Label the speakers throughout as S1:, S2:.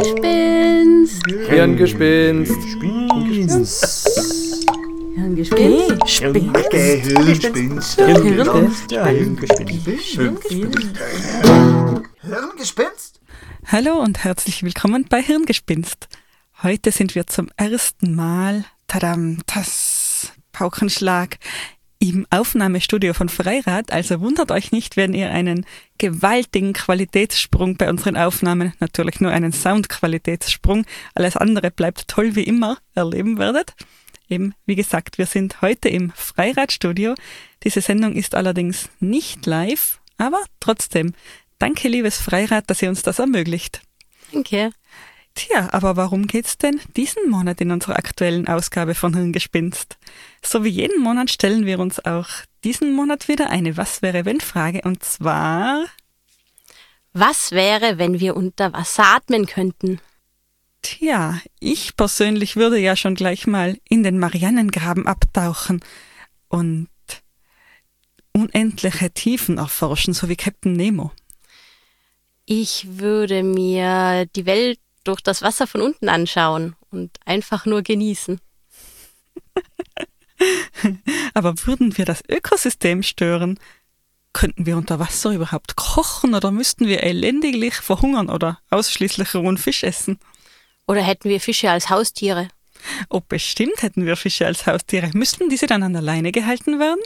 S1: Gespinst.
S2: Hirngespinst.
S1: Hirngespinst.
S3: Gehirnspinst. Hirngespinst?
S4: Hallo und herzlich willkommen bei Hirngespinst. Heute sind wir zum ersten Mal, tadam, das Paukenschlag, im Aufnahmestudio von Freirad, also wundert euch nicht, wenn ihr einen gewaltigen Qualitätssprung bei unseren Aufnahmen, natürlich nur einen Soundqualitätssprung, alles andere bleibt toll wie immer, erleben werdet. Eben, wie gesagt, wir sind heute im Freiradstudio. Diese Sendung ist allerdings nicht live, aber trotzdem, danke liebes Freirad, dass ihr uns das ermöglicht.
S1: Danke.
S4: Tja, aber warum geht's denn diesen Monat in unserer aktuellen Ausgabe von Hirngespinst? So wie jeden Monat stellen wir uns auch diesen Monat wieder eine Was wäre wenn Frage und zwar
S1: Was wäre, wenn wir unter Wasser atmen könnten?
S4: Tja, ich persönlich würde ja schon gleich mal in den Marianengraben abtauchen und unendliche Tiefen erforschen, so wie Captain Nemo.
S1: Ich würde mir die Welt durch das Wasser von unten anschauen und einfach nur genießen.
S4: Aber würden wir das Ökosystem stören? Könnten wir unter Wasser überhaupt kochen oder müssten wir elendiglich verhungern oder ausschließlich rohen Fisch essen?
S1: Oder hätten wir Fische als Haustiere?
S4: Oh, bestimmt hätten wir Fische als Haustiere. Müssten diese dann an der Leine gehalten werden?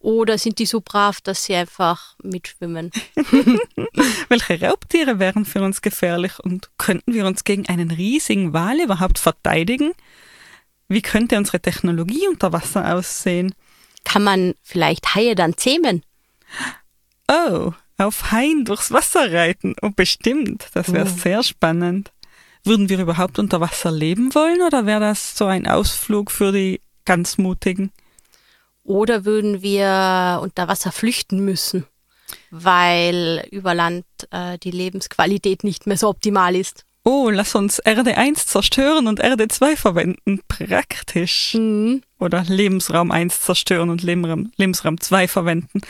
S1: Oder sind die so brav, dass sie einfach mitschwimmen?
S4: Welche Raubtiere wären für uns gefährlich und könnten wir uns gegen einen riesigen Wal überhaupt verteidigen? Wie könnte unsere Technologie unter Wasser aussehen?
S1: Kann man vielleicht Haie dann zähmen?
S4: Oh, auf Haien durchs Wasser reiten. Oh, bestimmt. Das wäre
S1: Oh.
S4: sehr spannend. Würden wir überhaupt unter Wasser leben wollen oder wäre das so ein Ausflug für die ganz Mutigen?
S1: Oder würden wir unter Wasser flüchten müssen, weil über Land äh, die Lebensqualität nicht mehr so optimal ist?
S4: Oh, lass uns Erde 1 zerstören und Erde 2 verwenden. Praktisch.
S1: Mhm.
S4: Oder Lebensraum 1 zerstören und Lebensraum, Lebensraum 2 verwenden.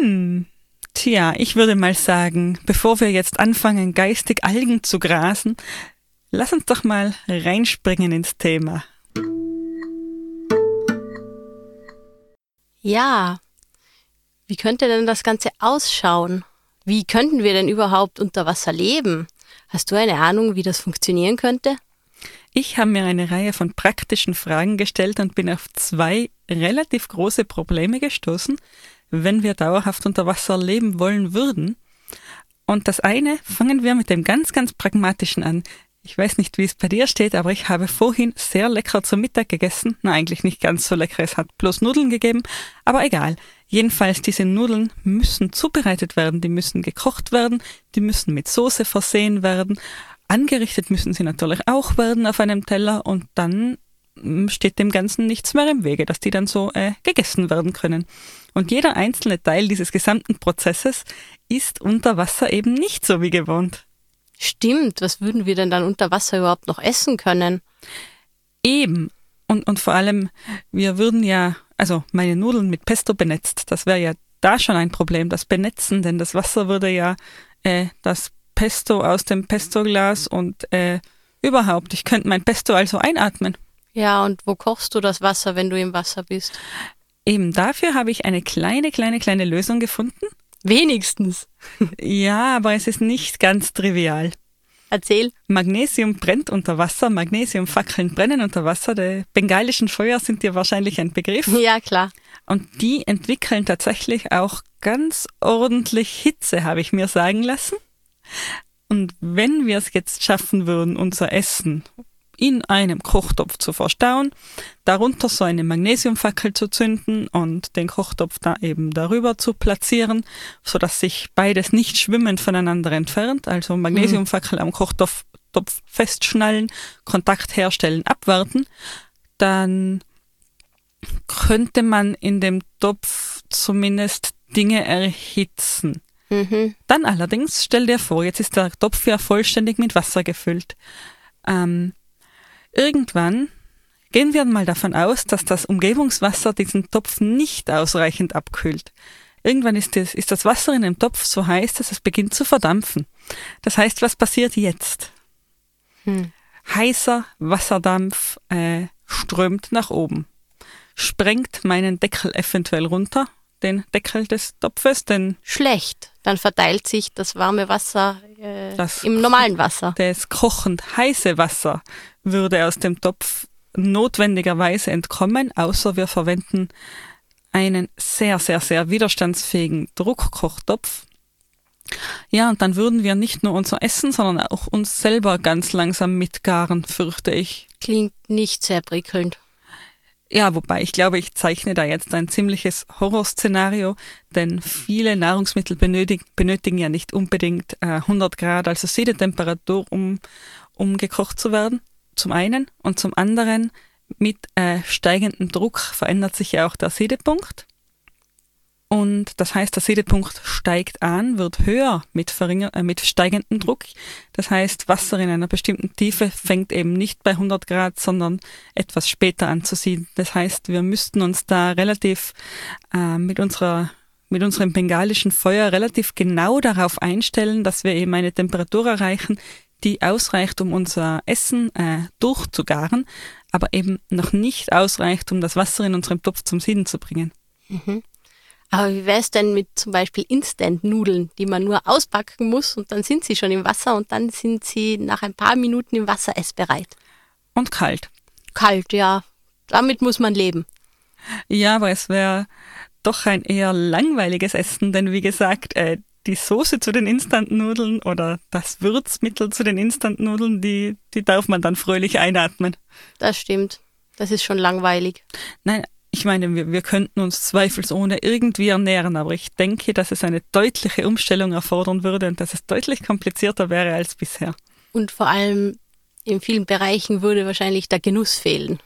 S4: Hm. Tja, ich würde mal sagen, bevor wir jetzt anfangen, geistig Algen zu grasen, lass uns doch mal reinspringen ins Thema.
S1: Ja, wie könnte denn das Ganze ausschauen? Wie könnten wir denn überhaupt unter Wasser leben? Hast du eine Ahnung, wie das funktionieren könnte?
S4: Ich habe mir eine Reihe von praktischen Fragen gestellt und bin auf zwei relativ große Probleme gestoßen, wenn wir dauerhaft unter Wasser leben wollen würden. Und das eine, fangen wir mit dem ganz, ganz pragmatischen an. Ich weiß nicht, wie es bei dir steht, aber ich habe vorhin sehr lecker zum Mittag gegessen. Na, eigentlich nicht ganz so lecker, es hat bloß Nudeln gegeben, aber egal. Jedenfalls, diese Nudeln müssen zubereitet werden, die müssen gekocht werden, die müssen mit Soße versehen werden. Angerichtet müssen sie natürlich auch werden auf einem Teller und dann mm, steht dem Ganzen nichts mehr im Wege, dass die dann so äh, gegessen werden können. Und jeder einzelne Teil dieses gesamten Prozesses ist unter Wasser eben nicht so wie gewohnt.
S1: Stimmt, was würden wir denn dann unter Wasser überhaupt noch essen können?
S4: Eben. Und, und vor allem, wir würden ja, also meine Nudeln mit Pesto benetzt, das wäre ja da schon ein Problem, das Benetzen, denn das Wasser würde ja äh, das Pesto aus dem Pestoglas und äh, überhaupt, ich könnte mein Pesto also einatmen.
S1: Ja, und wo kochst du das Wasser, wenn du im Wasser bist?
S4: Eben dafür habe ich eine kleine, kleine, kleine Lösung gefunden.
S1: Wenigstens.
S4: Ja, aber es ist nicht ganz trivial.
S1: Erzähl.
S4: Magnesium brennt unter Wasser, Magnesiumfackeln brennen unter Wasser. Die bengalischen Feuer sind dir wahrscheinlich ein Begriff.
S1: Ja, klar.
S4: Und die entwickeln tatsächlich auch ganz ordentlich Hitze, habe ich mir sagen lassen. Und wenn wir es jetzt schaffen würden, unser Essen in einem Kochtopf zu verstauen, darunter so eine Magnesiumfackel zu zünden und den Kochtopf da eben darüber zu platzieren, so dass sich beides nicht schwimmend voneinander entfernt, also Magnesiumfackel am Kochtopf Topf festschnallen, Kontakt herstellen, abwarten, dann könnte man in dem Topf zumindest Dinge erhitzen.
S1: Mhm.
S4: Dann allerdings, stell dir vor, jetzt ist der Topf ja vollständig mit Wasser gefüllt. Ähm, irgendwann gehen wir mal davon aus, dass das Umgebungswasser diesen Topf nicht ausreichend abkühlt. Irgendwann ist das, ist das Wasser in dem Topf so heiß, dass es beginnt zu verdampfen. Das heißt, was passiert jetzt?
S1: Hm.
S4: Heißer Wasserdampf äh, strömt nach oben, sprengt meinen Deckel eventuell runter, den Deckel des Topfes, denn
S1: Schlecht. Dann verteilt sich das warme Wasser äh,
S4: Das-
S1: im normalen Wasser.
S4: das kochend heiße Wasser würde aus dem Topf notwendigerweise entkommen, außer wir verwenden einen sehr, sehr, sehr widerstandsfähigen Druckkochtopf. Ja, und dann würden wir nicht nur unser Essen, sondern auch uns selber ganz langsam mitgaren, fürchte ich.
S1: Klingt nicht sehr prickelnd.
S4: Ja, wobei ich glaube, ich zeichne da jetzt ein ziemliches Horrorszenario, denn viele Nahrungsmittel benötigen, benötigen ja nicht unbedingt äh, 100 Grad, also Siedetemperatur, um, um gekocht zu werden, zum einen. Und zum anderen, mit äh, steigendem Druck verändert sich ja auch der Siedepunkt. Und das heißt, der Siedepunkt steigt an, wird höher mit, verringer, äh, mit steigendem Druck. Das heißt, Wasser in einer bestimmten Tiefe fängt eben nicht bei 100 Grad, sondern etwas später an zu sieden. Das heißt, wir müssten uns da relativ äh, mit unserer mit unserem bengalischen Feuer relativ genau darauf einstellen, dass wir eben eine Temperatur erreichen, die ausreicht, um unser Essen äh, durchzugaren, aber eben noch nicht ausreicht, um das Wasser in unserem Topf zum Sieden zu bringen.
S1: Aber wie wäre es denn mit zum Beispiel Instant-Nudeln, die man nur auspacken muss und dann sind sie schon im Wasser und dann sind sie nach ein paar Minuten im Wasser essbereit?
S4: Und kalt.
S1: Kalt, ja. Damit muss man leben.
S4: Ja, aber es wäre doch ein eher langweiliges Essen, denn wie gesagt, äh, die Soße zu den Instant-Nudeln oder das Würzmittel zu den Instant-Nudeln, die, die darf man dann fröhlich einatmen.
S1: Das stimmt. Das ist schon langweilig.
S4: Nein, ich meine, wir, wir könnten uns zweifelsohne irgendwie ernähren, aber ich denke, dass es eine deutliche Umstellung erfordern würde und dass es deutlich komplizierter wäre als bisher.
S1: Und vor allem in vielen Bereichen würde wahrscheinlich der Genuss fehlen.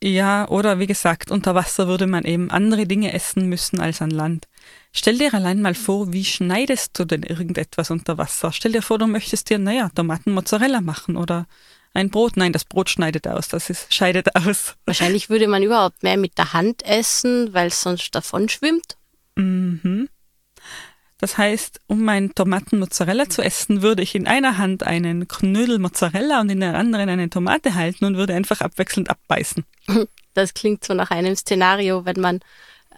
S4: Ja, oder wie gesagt, unter Wasser würde man eben andere Dinge essen müssen als an Land. Stell dir allein mal vor, wie schneidest du denn irgendetwas unter Wasser? Stell dir vor, du möchtest dir, naja, Tomaten Mozzarella machen oder ein Brot. Nein, das Brot schneidet aus, das ist, scheidet aus.
S1: Wahrscheinlich würde man überhaupt mehr mit der Hand essen, weil es sonst davon schwimmt.
S4: Mhm. Das heißt, um meinen Tomaten Mozzarella zu essen, würde ich in einer Hand einen Knödel Mozzarella und in der anderen eine Tomate halten und würde einfach abwechselnd abbeißen.
S1: Das klingt so nach einem Szenario, wenn man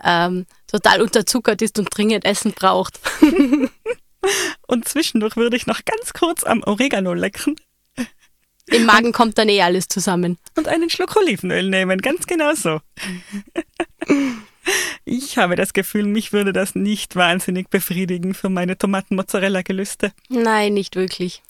S1: ähm, total unterzuckert ist und dringend Essen braucht.
S4: Und zwischendurch würde ich noch ganz kurz am Oregano lecken
S1: Im Magen kommt dann eh alles zusammen.
S4: und einen Schluck Olivenöl nehmen, ganz genau so. Ich habe das Gefühl, mich würde das nicht wahnsinnig befriedigen für meine Tomaten-Mozzarella-Gelüste.
S1: Nein, nicht wirklich.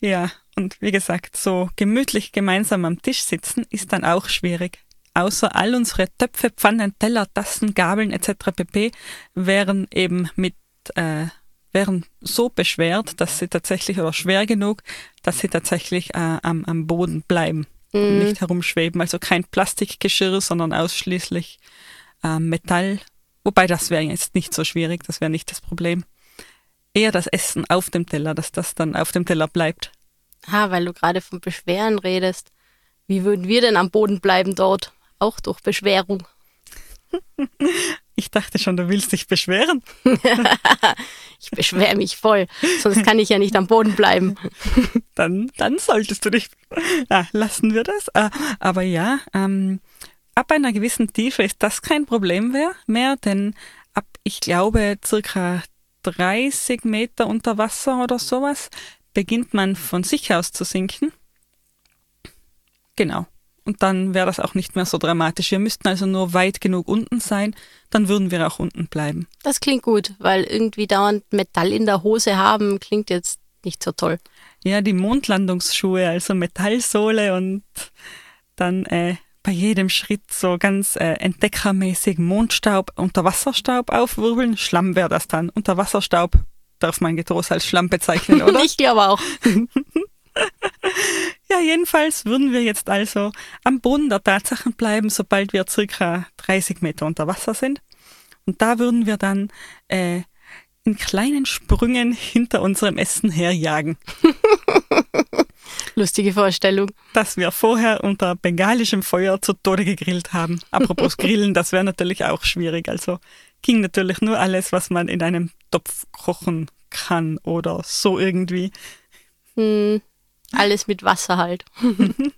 S4: Ja, und wie gesagt, so gemütlich gemeinsam am Tisch sitzen ist dann auch schwierig. Außer all unsere Töpfe, Pfannen, Teller, Tassen, Gabeln etc. pp. wären eben mit äh, wären so beschwert, dass sie tatsächlich oder schwer genug, dass sie tatsächlich äh, am, am Boden bleiben und nicht herumschweben. Also kein Plastikgeschirr, sondern ausschließlich äh, Metall. Wobei das wäre jetzt nicht so schwierig, das wäre nicht das Problem. Eher das Essen auf dem Teller, dass das dann auf dem Teller bleibt.
S1: Ah, weil du gerade von Beschweren redest. Wie würden wir denn am Boden bleiben dort? Auch durch Beschwerung.
S4: Ich dachte schon, du willst dich beschweren.
S1: Ich beschwere mich voll, sonst kann ich ja nicht am Boden bleiben.
S4: Dann, dann solltest du dich. Ah, lassen wir das. Ah, aber ja, ähm, ab einer gewissen Tiefe ist das kein Problem mehr, mehr denn ab, ich glaube, circa 30 Meter unter Wasser oder sowas beginnt man von sich aus zu sinken. Genau. Und dann wäre das auch nicht mehr so dramatisch. Wir müssten also nur weit genug unten sein, dann würden wir auch unten bleiben.
S1: Das klingt gut, weil irgendwie dauernd Metall in der Hose haben, klingt jetzt nicht so toll.
S4: Ja, die Mondlandungsschuhe, also Metallsohle und dann äh, bei jedem Schritt so ganz äh, entdeckermäßig Mondstaub, Unterwasserstaub aufwirbeln. Schlamm wäre das dann. Unterwasserstaub darf man getrost als Schlamm bezeichnen, oder?
S1: Ich glaube auch.
S4: ja, jedenfalls würden wir jetzt also am Boden der Tatsachen bleiben, sobald wir circa 30 Meter unter Wasser sind. Und da würden wir dann äh, in kleinen Sprüngen hinter unserem Essen herjagen.
S1: Lustige Vorstellung.
S4: das wir vorher unter bengalischem Feuer zu Tode gegrillt haben. Apropos Grillen, das wäre natürlich auch schwierig. Also ging natürlich nur alles, was man in einem Topf kochen kann oder so irgendwie.
S1: Hm, alles mit Wasser halt.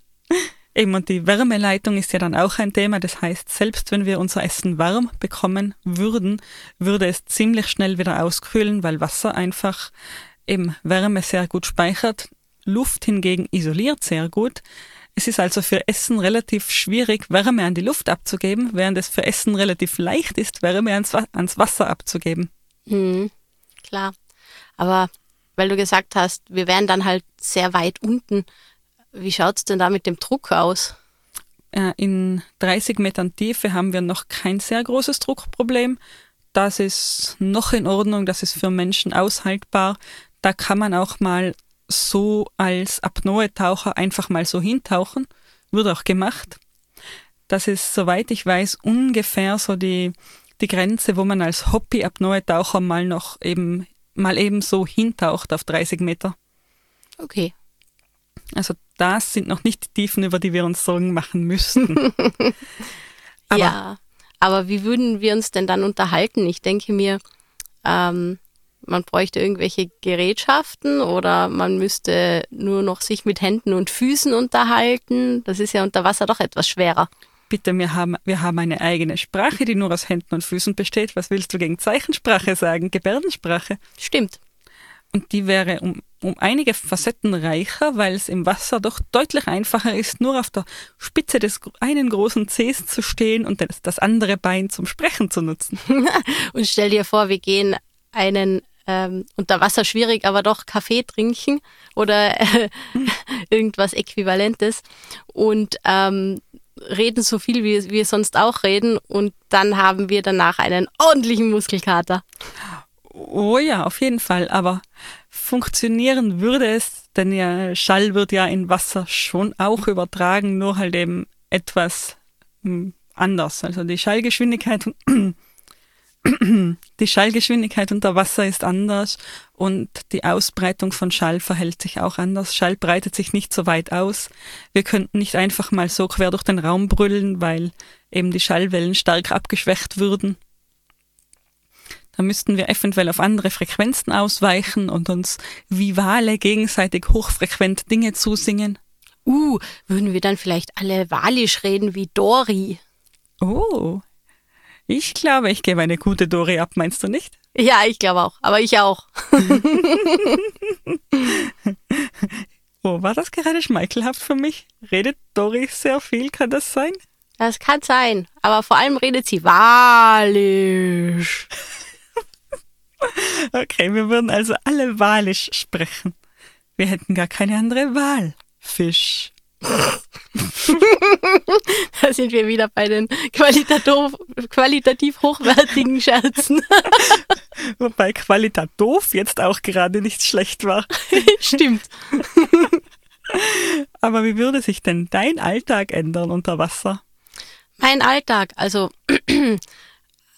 S4: Eben, und die Wärmeleitung ist ja dann auch ein Thema. Das heißt, selbst wenn wir unser Essen warm bekommen würden, würde es ziemlich schnell wieder auskühlen, weil Wasser einfach eben Wärme sehr gut speichert. Luft hingegen isoliert sehr gut. Es ist also für Essen relativ schwierig, Wärme an die Luft abzugeben, während es für Essen relativ leicht ist, Wärme ans, ans Wasser abzugeben.
S1: Hm, klar. Aber weil du gesagt hast, wir wären dann halt sehr weit unten, wie schaut es denn da mit dem Druck aus?
S4: Äh, in 30 Metern Tiefe haben wir noch kein sehr großes Druckproblem. Das ist noch in Ordnung, das ist für Menschen aushaltbar. Da kann man auch mal so als Apnoe-Taucher einfach mal so hintauchen. Wurde auch gemacht. Das ist, soweit ich weiß, ungefähr so die, die Grenze, wo man als Hobby-Apnoe-Taucher mal noch eben, mal eben so hintaucht auf 30 Meter.
S1: Okay.
S4: Also das sind noch nicht die Tiefen, über die wir uns Sorgen machen müssten.
S1: aber ja, aber wie würden wir uns denn dann unterhalten? Ich denke mir, ähm, man bräuchte irgendwelche Gerätschaften oder man müsste nur noch sich mit Händen und Füßen unterhalten. Das ist ja unter Wasser doch etwas schwerer.
S4: Bitte, wir haben, wir haben eine eigene Sprache, die nur aus Händen und Füßen besteht. Was willst du gegen Zeichensprache sagen? Gebärdensprache.
S1: Stimmt.
S4: Und die wäre um, um einige Facetten reicher, weil es im Wasser doch deutlich einfacher ist, nur auf der Spitze des einen großen Zehs zu stehen und das, das andere Bein zum Sprechen zu nutzen.
S1: und stell dir vor, wir gehen einen ähm, unter Wasser schwierig, aber doch Kaffee trinken oder äh, irgendwas Äquivalentes und ähm, reden so viel, wie wir sonst auch reden und dann haben wir danach einen ordentlichen Muskelkater.
S4: Oh ja, auf jeden Fall, aber funktionieren würde es, denn ja, Schall wird ja in Wasser schon auch übertragen, nur halt eben etwas hm, anders. Also die Schallgeschwindigkeit die Schallgeschwindigkeit unter Wasser ist anders und die Ausbreitung von Schall verhält sich auch anders. Schall breitet sich nicht so weit aus. Wir könnten nicht einfach mal so quer durch den Raum brüllen, weil eben die Schallwellen stark abgeschwächt würden. Da müssten wir eventuell auf andere Frequenzen ausweichen und uns wie Wale gegenseitig hochfrequent Dinge zusingen.
S1: Uh, würden wir dann vielleicht alle walisch reden wie Dori?
S4: Oh, ich glaube, ich gebe eine gute Dori ab, meinst du nicht?
S1: Ja, ich glaube auch, aber ich auch.
S4: oh, war das gerade schmeichelhaft für mich? Redet Dori sehr viel, kann das sein?
S1: Das kann sein, aber vor allem redet sie walisch.
S4: okay, wir würden also alle walisch sprechen. Wir hätten gar keine andere Wahl. Fisch.
S1: da sind wir wieder bei den qualitativ, qualitativ hochwertigen Scherzen.
S4: Wobei qualitativ jetzt auch gerade nicht schlecht war.
S1: Stimmt.
S4: Aber wie würde sich denn dein Alltag ändern unter Wasser?
S1: Mein Alltag, also äh,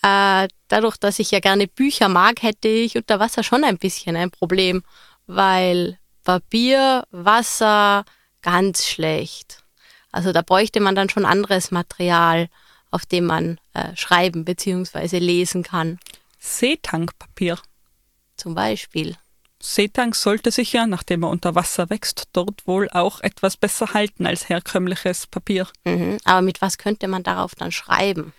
S1: dadurch, dass ich ja gerne Bücher mag, hätte ich unter Wasser schon ein bisschen ein Problem, weil Papier, Wasser, ganz schlecht. Also da bräuchte man dann schon anderes Material, auf dem man äh, schreiben bzw. lesen kann.
S4: Seetankpapier.
S1: Zum Beispiel.
S4: Seetank sollte sich ja, nachdem er unter Wasser wächst, dort wohl auch etwas besser halten als herkömmliches Papier.
S1: Mhm, aber mit was könnte man darauf dann schreiben?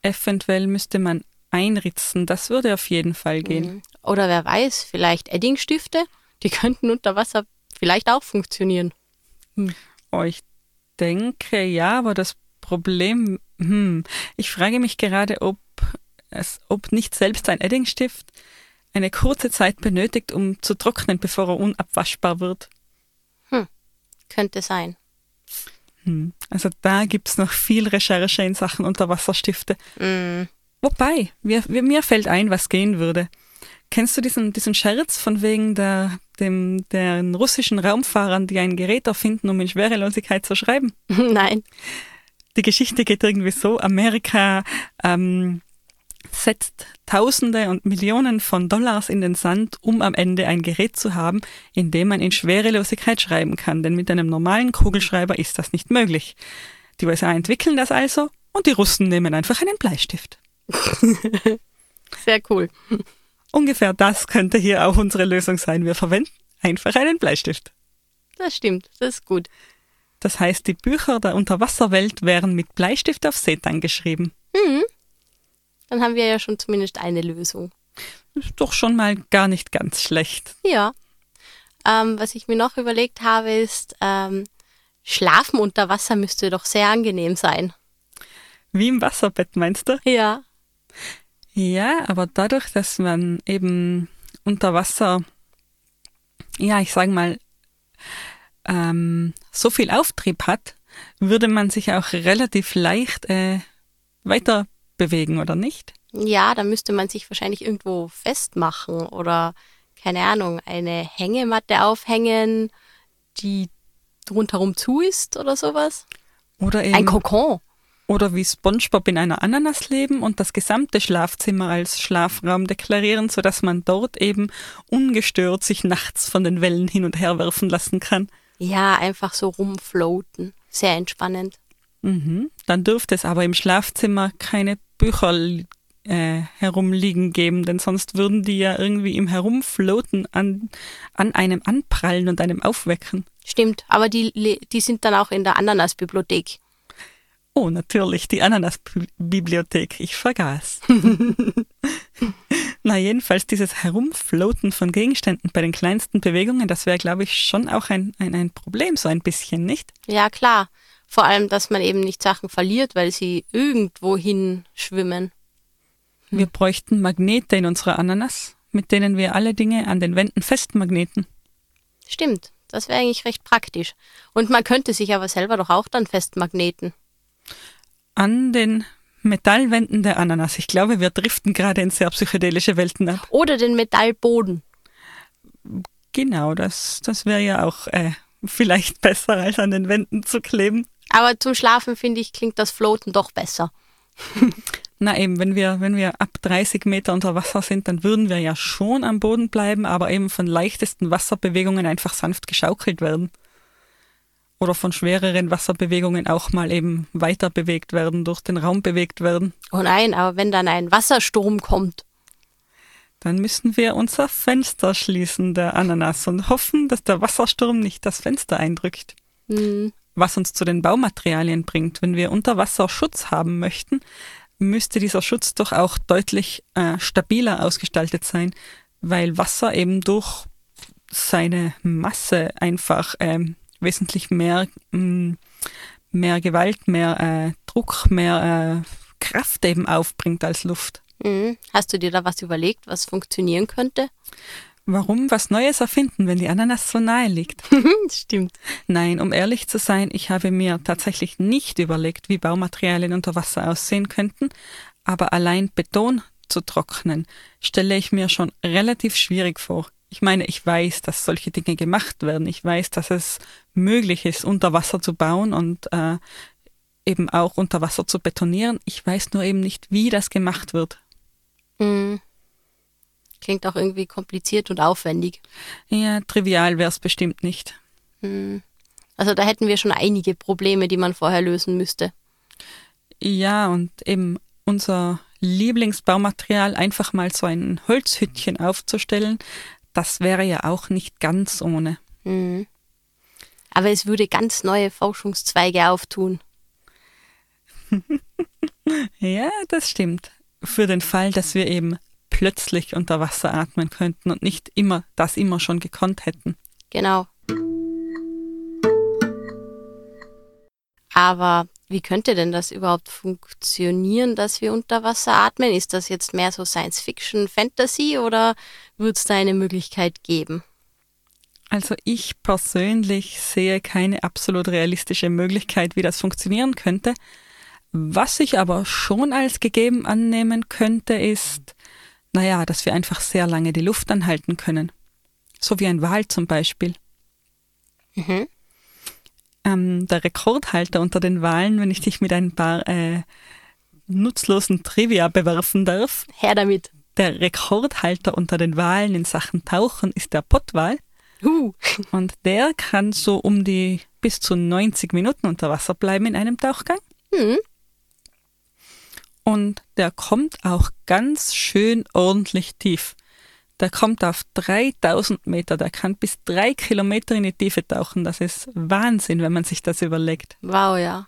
S4: Eventuell müsste man einritzen, das würde auf jeden Fall gehen. Mhm.
S1: Oder wer weiß, vielleicht Eddingstifte, die könnten unter Wasser vielleicht auch funktionieren.
S4: Hm. Oh, ich denke ja, aber das Problem, hm, ich frage mich gerade, ob es, ob nicht selbst ein Eddingstift eine kurze Zeit benötigt, um zu trocknen, bevor er unabwaschbar wird.
S1: Hm, könnte sein.
S4: Hm, also da gibt es noch viel Recherche in Sachen Unterwasserstifte.
S1: Mm.
S4: Wobei, mir, mir fällt ein, was gehen würde. Kennst du diesen, diesen Scherz von wegen der, dem, den russischen Raumfahrern, die ein Gerät erfinden, um in Schwerelosigkeit zu schreiben?
S1: Nein.
S4: Die Geschichte geht irgendwie so, Amerika ähm, setzt Tausende und Millionen von Dollars in den Sand, um am Ende ein Gerät zu haben, in dem man in Schwerelosigkeit schreiben kann, denn mit einem normalen Kugelschreiber ist das nicht möglich. Die USA entwickeln das also und die Russen nehmen einfach einen Bleistift.
S1: Sehr cool.
S4: Ungefähr das könnte hier auch unsere Lösung sein. Wir verwenden einfach einen Bleistift.
S1: Das stimmt, das ist gut.
S4: Das heißt, die Bücher der Unterwasserwelt wären mit Bleistift auf Seetang geschrieben.
S1: Mhm. Dann haben wir ja schon zumindest eine Lösung.
S4: Ist doch schon mal gar nicht ganz schlecht.
S1: Ja. Ähm, was ich mir noch überlegt habe, ist, ähm, Schlafen unter Wasser müsste doch sehr angenehm sein.
S4: Wie im Wasserbett, meinst du?
S1: Ja.
S4: Ja, aber dadurch, dass man eben unter Wasser, ja, ich sage mal, ähm, so viel Auftrieb hat, würde man sich auch relativ leicht äh, weiter bewegen, oder nicht?
S1: Ja, da müsste man sich wahrscheinlich irgendwo festmachen oder, keine Ahnung, eine Hängematte aufhängen, die rundherum zu ist oder sowas.
S4: Oder eben,
S1: Ein Kokon.
S4: Oder wie SpongeBob in einer Ananas leben und das gesamte Schlafzimmer als Schlafraum deklarieren, sodass man dort eben ungestört sich nachts von den Wellen hin und her werfen lassen kann.
S1: Ja, einfach so rumfloaten. Sehr entspannend.
S4: Mhm. Dann dürfte es aber im Schlafzimmer keine Bücher äh, herumliegen geben, denn sonst würden die ja irgendwie im Herumfloaten an, an einem anprallen und einem aufwecken.
S1: Stimmt, aber die, die sind dann auch in der Ananas-Bibliothek.
S4: Oh, natürlich, die Ananas-Bibliothek. Ich vergaß. Na, jedenfalls dieses Herumfloaten von Gegenständen bei den kleinsten Bewegungen, das wäre, glaube ich, schon auch ein, ein, ein Problem, so ein bisschen, nicht?
S1: Ja, klar. Vor allem, dass man eben nicht Sachen verliert, weil sie irgendwohin schwimmen.
S4: Wir bräuchten Magnete in unserer Ananas, mit denen wir alle Dinge an den Wänden festmagneten.
S1: Stimmt, das wäre eigentlich recht praktisch. Und man könnte sich aber selber doch auch dann festmagneten.
S4: An den Metallwänden der Ananas. Ich glaube, wir driften gerade in sehr psychedelische Welten ab.
S1: Oder den Metallboden.
S4: Genau, das, das wäre ja auch äh, vielleicht besser, als an den Wänden zu kleben.
S1: Aber zum Schlafen, finde ich, klingt das Floaten doch besser.
S4: Na eben, wenn wir, wenn wir ab 30 Meter unter Wasser sind, dann würden wir ja schon am Boden bleiben, aber eben von leichtesten Wasserbewegungen einfach sanft geschaukelt werden. Oder von schwereren Wasserbewegungen auch mal eben weiter bewegt werden, durch den Raum bewegt werden.
S1: Oh nein, aber wenn dann ein Wassersturm kommt.
S4: Dann müssen wir unser Fenster schließen, der Ananas, und hoffen, dass der Wassersturm nicht das Fenster eindrückt.
S1: Hm,
S4: Was uns zu den Baumaterialien bringt. Wenn wir unter Wasser Schutz haben möchten, müsste dieser Schutz doch auch deutlich äh, stabiler ausgestaltet sein, weil Wasser eben durch seine Masse einfach ähm, wesentlich mehr, mh, mehr Gewalt, mehr äh, Druck, mehr äh, Kraft eben aufbringt als Luft.
S1: hm. Hast du dir da was überlegt, was funktionieren könnte?
S4: Warum was Neues erfinden, wenn die Ananas so nahe liegt?
S1: Stimmt.
S4: Nein, um ehrlich zu sein, ich habe mir tatsächlich nicht überlegt, wie Baumaterialien unter Wasser aussehen könnten, aber allein Beton zu trocknen, stelle ich mir schon relativ schwierig vor. Ich meine, ich weiß, dass solche Dinge gemacht werden. Ich weiß, dass es möglich ist, unter Wasser zu bauen und äh, eben auch unter Wasser zu betonieren. Ich weiß nur eben nicht, wie das gemacht wird.
S1: Hm. Klingt auch irgendwie kompliziert und aufwendig.
S4: Ja, trivial wäre es bestimmt nicht.
S1: Hm. Also da hätten wir schon einige Probleme, die man vorher lösen müsste.
S4: Ja, und eben unser Lieblingsbaumaterial, einfach mal so ein Holzhüttchen aufzustellen, das wäre ja auch nicht ganz ohne.
S1: Hm. Aber es würde ganz neue Forschungszweige auftun.
S4: Ja, das stimmt. Für den Fall, dass wir eben plötzlich unter Wasser atmen könnten und nicht immer das immer schon gekonnt hätten.
S1: Genau. Aber wie könnte denn das überhaupt funktionieren, dass wir unter Wasser atmen? Ist das jetzt mehr so Science Fiction, Fantasy oder wird es da eine Möglichkeit geben?
S4: Also ich persönlich sehe keine absolut realistische Möglichkeit, wie das funktionieren könnte. Was ich aber schon als gegeben annehmen könnte, ist, naja, dass wir einfach sehr lange die Luft anhalten können. So wie ein Wal zum Beispiel.
S1: Mhm.
S4: Ähm, der Rekordhalter unter den Walen, wenn ich dich mit ein paar äh, nutzlosen Trivia bewerfen darf.
S1: Her damit.
S4: Der Rekordhalter unter den Walen in Sachen Tauchen ist der Pottwal.
S1: Huh.
S4: Und der kann so um die bis zu 90 Minuten unter Wasser bleiben in einem Tauchgang.
S1: Hm.
S4: und der kommt auch ganz schön ordentlich tief. Der kommt auf 3000 Meter, der kann bis drei Kilometer in die Tiefe tauchen. Das ist Wahnsinn, wenn man sich das überlegt.
S1: Wow, ja.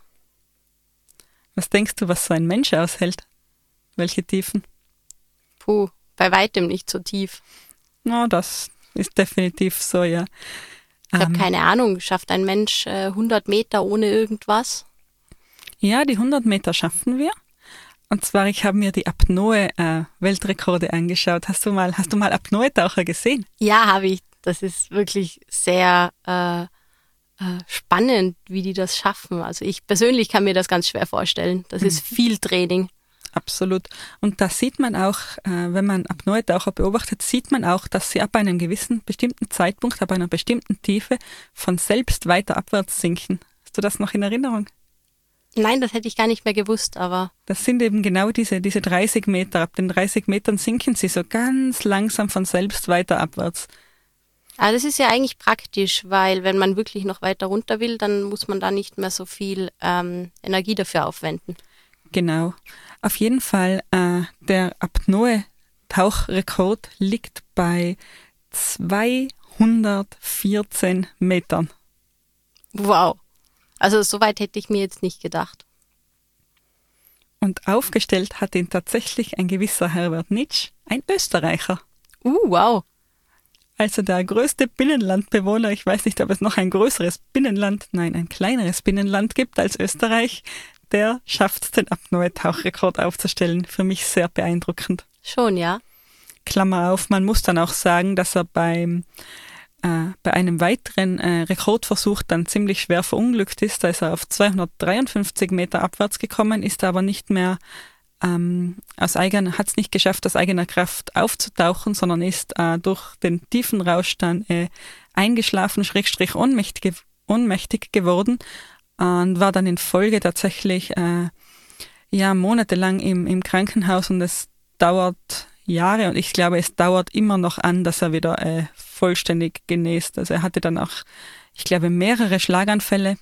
S4: Was denkst du, was so ein Mensch aushält? Welche Tiefen?
S1: Puh, bei weitem nicht so tief.
S4: Na, das ist definitiv so, ja.
S1: Ich habe
S4: Ähm,
S1: keine Ahnung, schafft ein Mensch äh, 100 Meter ohne irgendwas?
S4: Ja, die 100 Meter schaffen wir. Und zwar, ich habe mir die Apnoe-Weltrekorde angeschaut. Hast du mal, hast du mal Apnoe-Taucher gesehen?
S1: Ja, habe ich. Das ist wirklich sehr äh, äh, spannend, wie die das schaffen. Also ich persönlich kann mir das ganz schwer vorstellen. Das ist viel Training.
S4: Absolut. Und da sieht man auch, äh, wenn man Apnoe-Taucher beobachtet, sieht man auch, dass sie ab einem gewissen bestimmten Zeitpunkt, ab einer bestimmten Tiefe von selbst weiter abwärts sinken. Hast du das noch in Erinnerung?
S1: Nein, das hätte ich gar nicht mehr gewusst, aber
S4: Das sind eben genau diese, diese 30 Meter. Ab den 30 Metern sinken sie so ganz langsam von selbst weiter abwärts.
S1: Aber das ist ja eigentlich praktisch, weil wenn man wirklich noch weiter runter will, dann muss man da nicht mehr so viel ähm, Energie dafür aufwenden.
S4: Genau. Auf jeden Fall, äh, der Apnoe-Tauchrekord liegt bei 214 Metern.
S1: Wow. Also so weit hätte ich mir jetzt nicht gedacht.
S4: Und aufgestellt hat ihn tatsächlich ein gewisser Herbert Nitsch, ein Österreicher.
S1: Uh, wow.
S4: Also der größte Binnenlandbewohner, ich weiß nicht, ob es noch ein größeres Binnenland, nein, ein kleineres Binnenland gibt als Österreich, der schafft es, den Apnoe-Tauchrekord aufzustellen. Für mich sehr beeindruckend.
S1: Schon, ja.
S4: Klammer auf, man muss dann auch sagen, dass er beim, äh, bei einem weiteren äh, Rekordversuch dann ziemlich schwer verunglückt ist. Da ist er auf 253 Meter abwärts gekommen, ist aber nicht mehr ähm, aus eigener, hat es nicht geschafft, aus eigener Kraft aufzutauchen, sondern ist äh, durch den tiefen Rausch dann äh, eingeschlafen, schrägstrich ohnmächtig, ohnmächtig geworden und war dann in Folge tatsächlich äh, ja monatelang im, im Krankenhaus und es dauert Jahre und ich glaube, es dauert immer noch an, dass er wieder äh, vollständig genäst. Also er hatte dann auch, ich glaube, mehrere Schlaganfälle.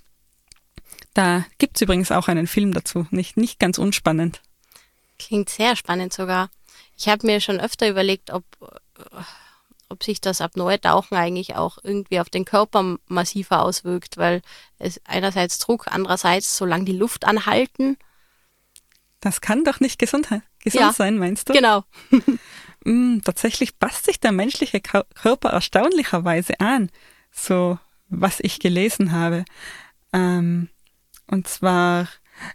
S4: Da gibt's übrigens auch einen Film dazu, nicht, nicht ganz unspannend.
S1: Klingt sehr spannend sogar. Ich habe mir schon öfter überlegt, ob, äh, ob sich das Apnoe-Tauchen eigentlich auch irgendwie auf den Körper massiver auswirkt, weil es einerseits Druck, andererseits solange die Luft anhalten.
S4: Das kann doch nicht gesund, gesund
S1: Ja.
S4: sein, meinst du?
S1: Genau.
S4: Mm, tatsächlich passt sich der menschliche Körper erstaunlicherweise an, so was ich gelesen habe. Ähm, und zwar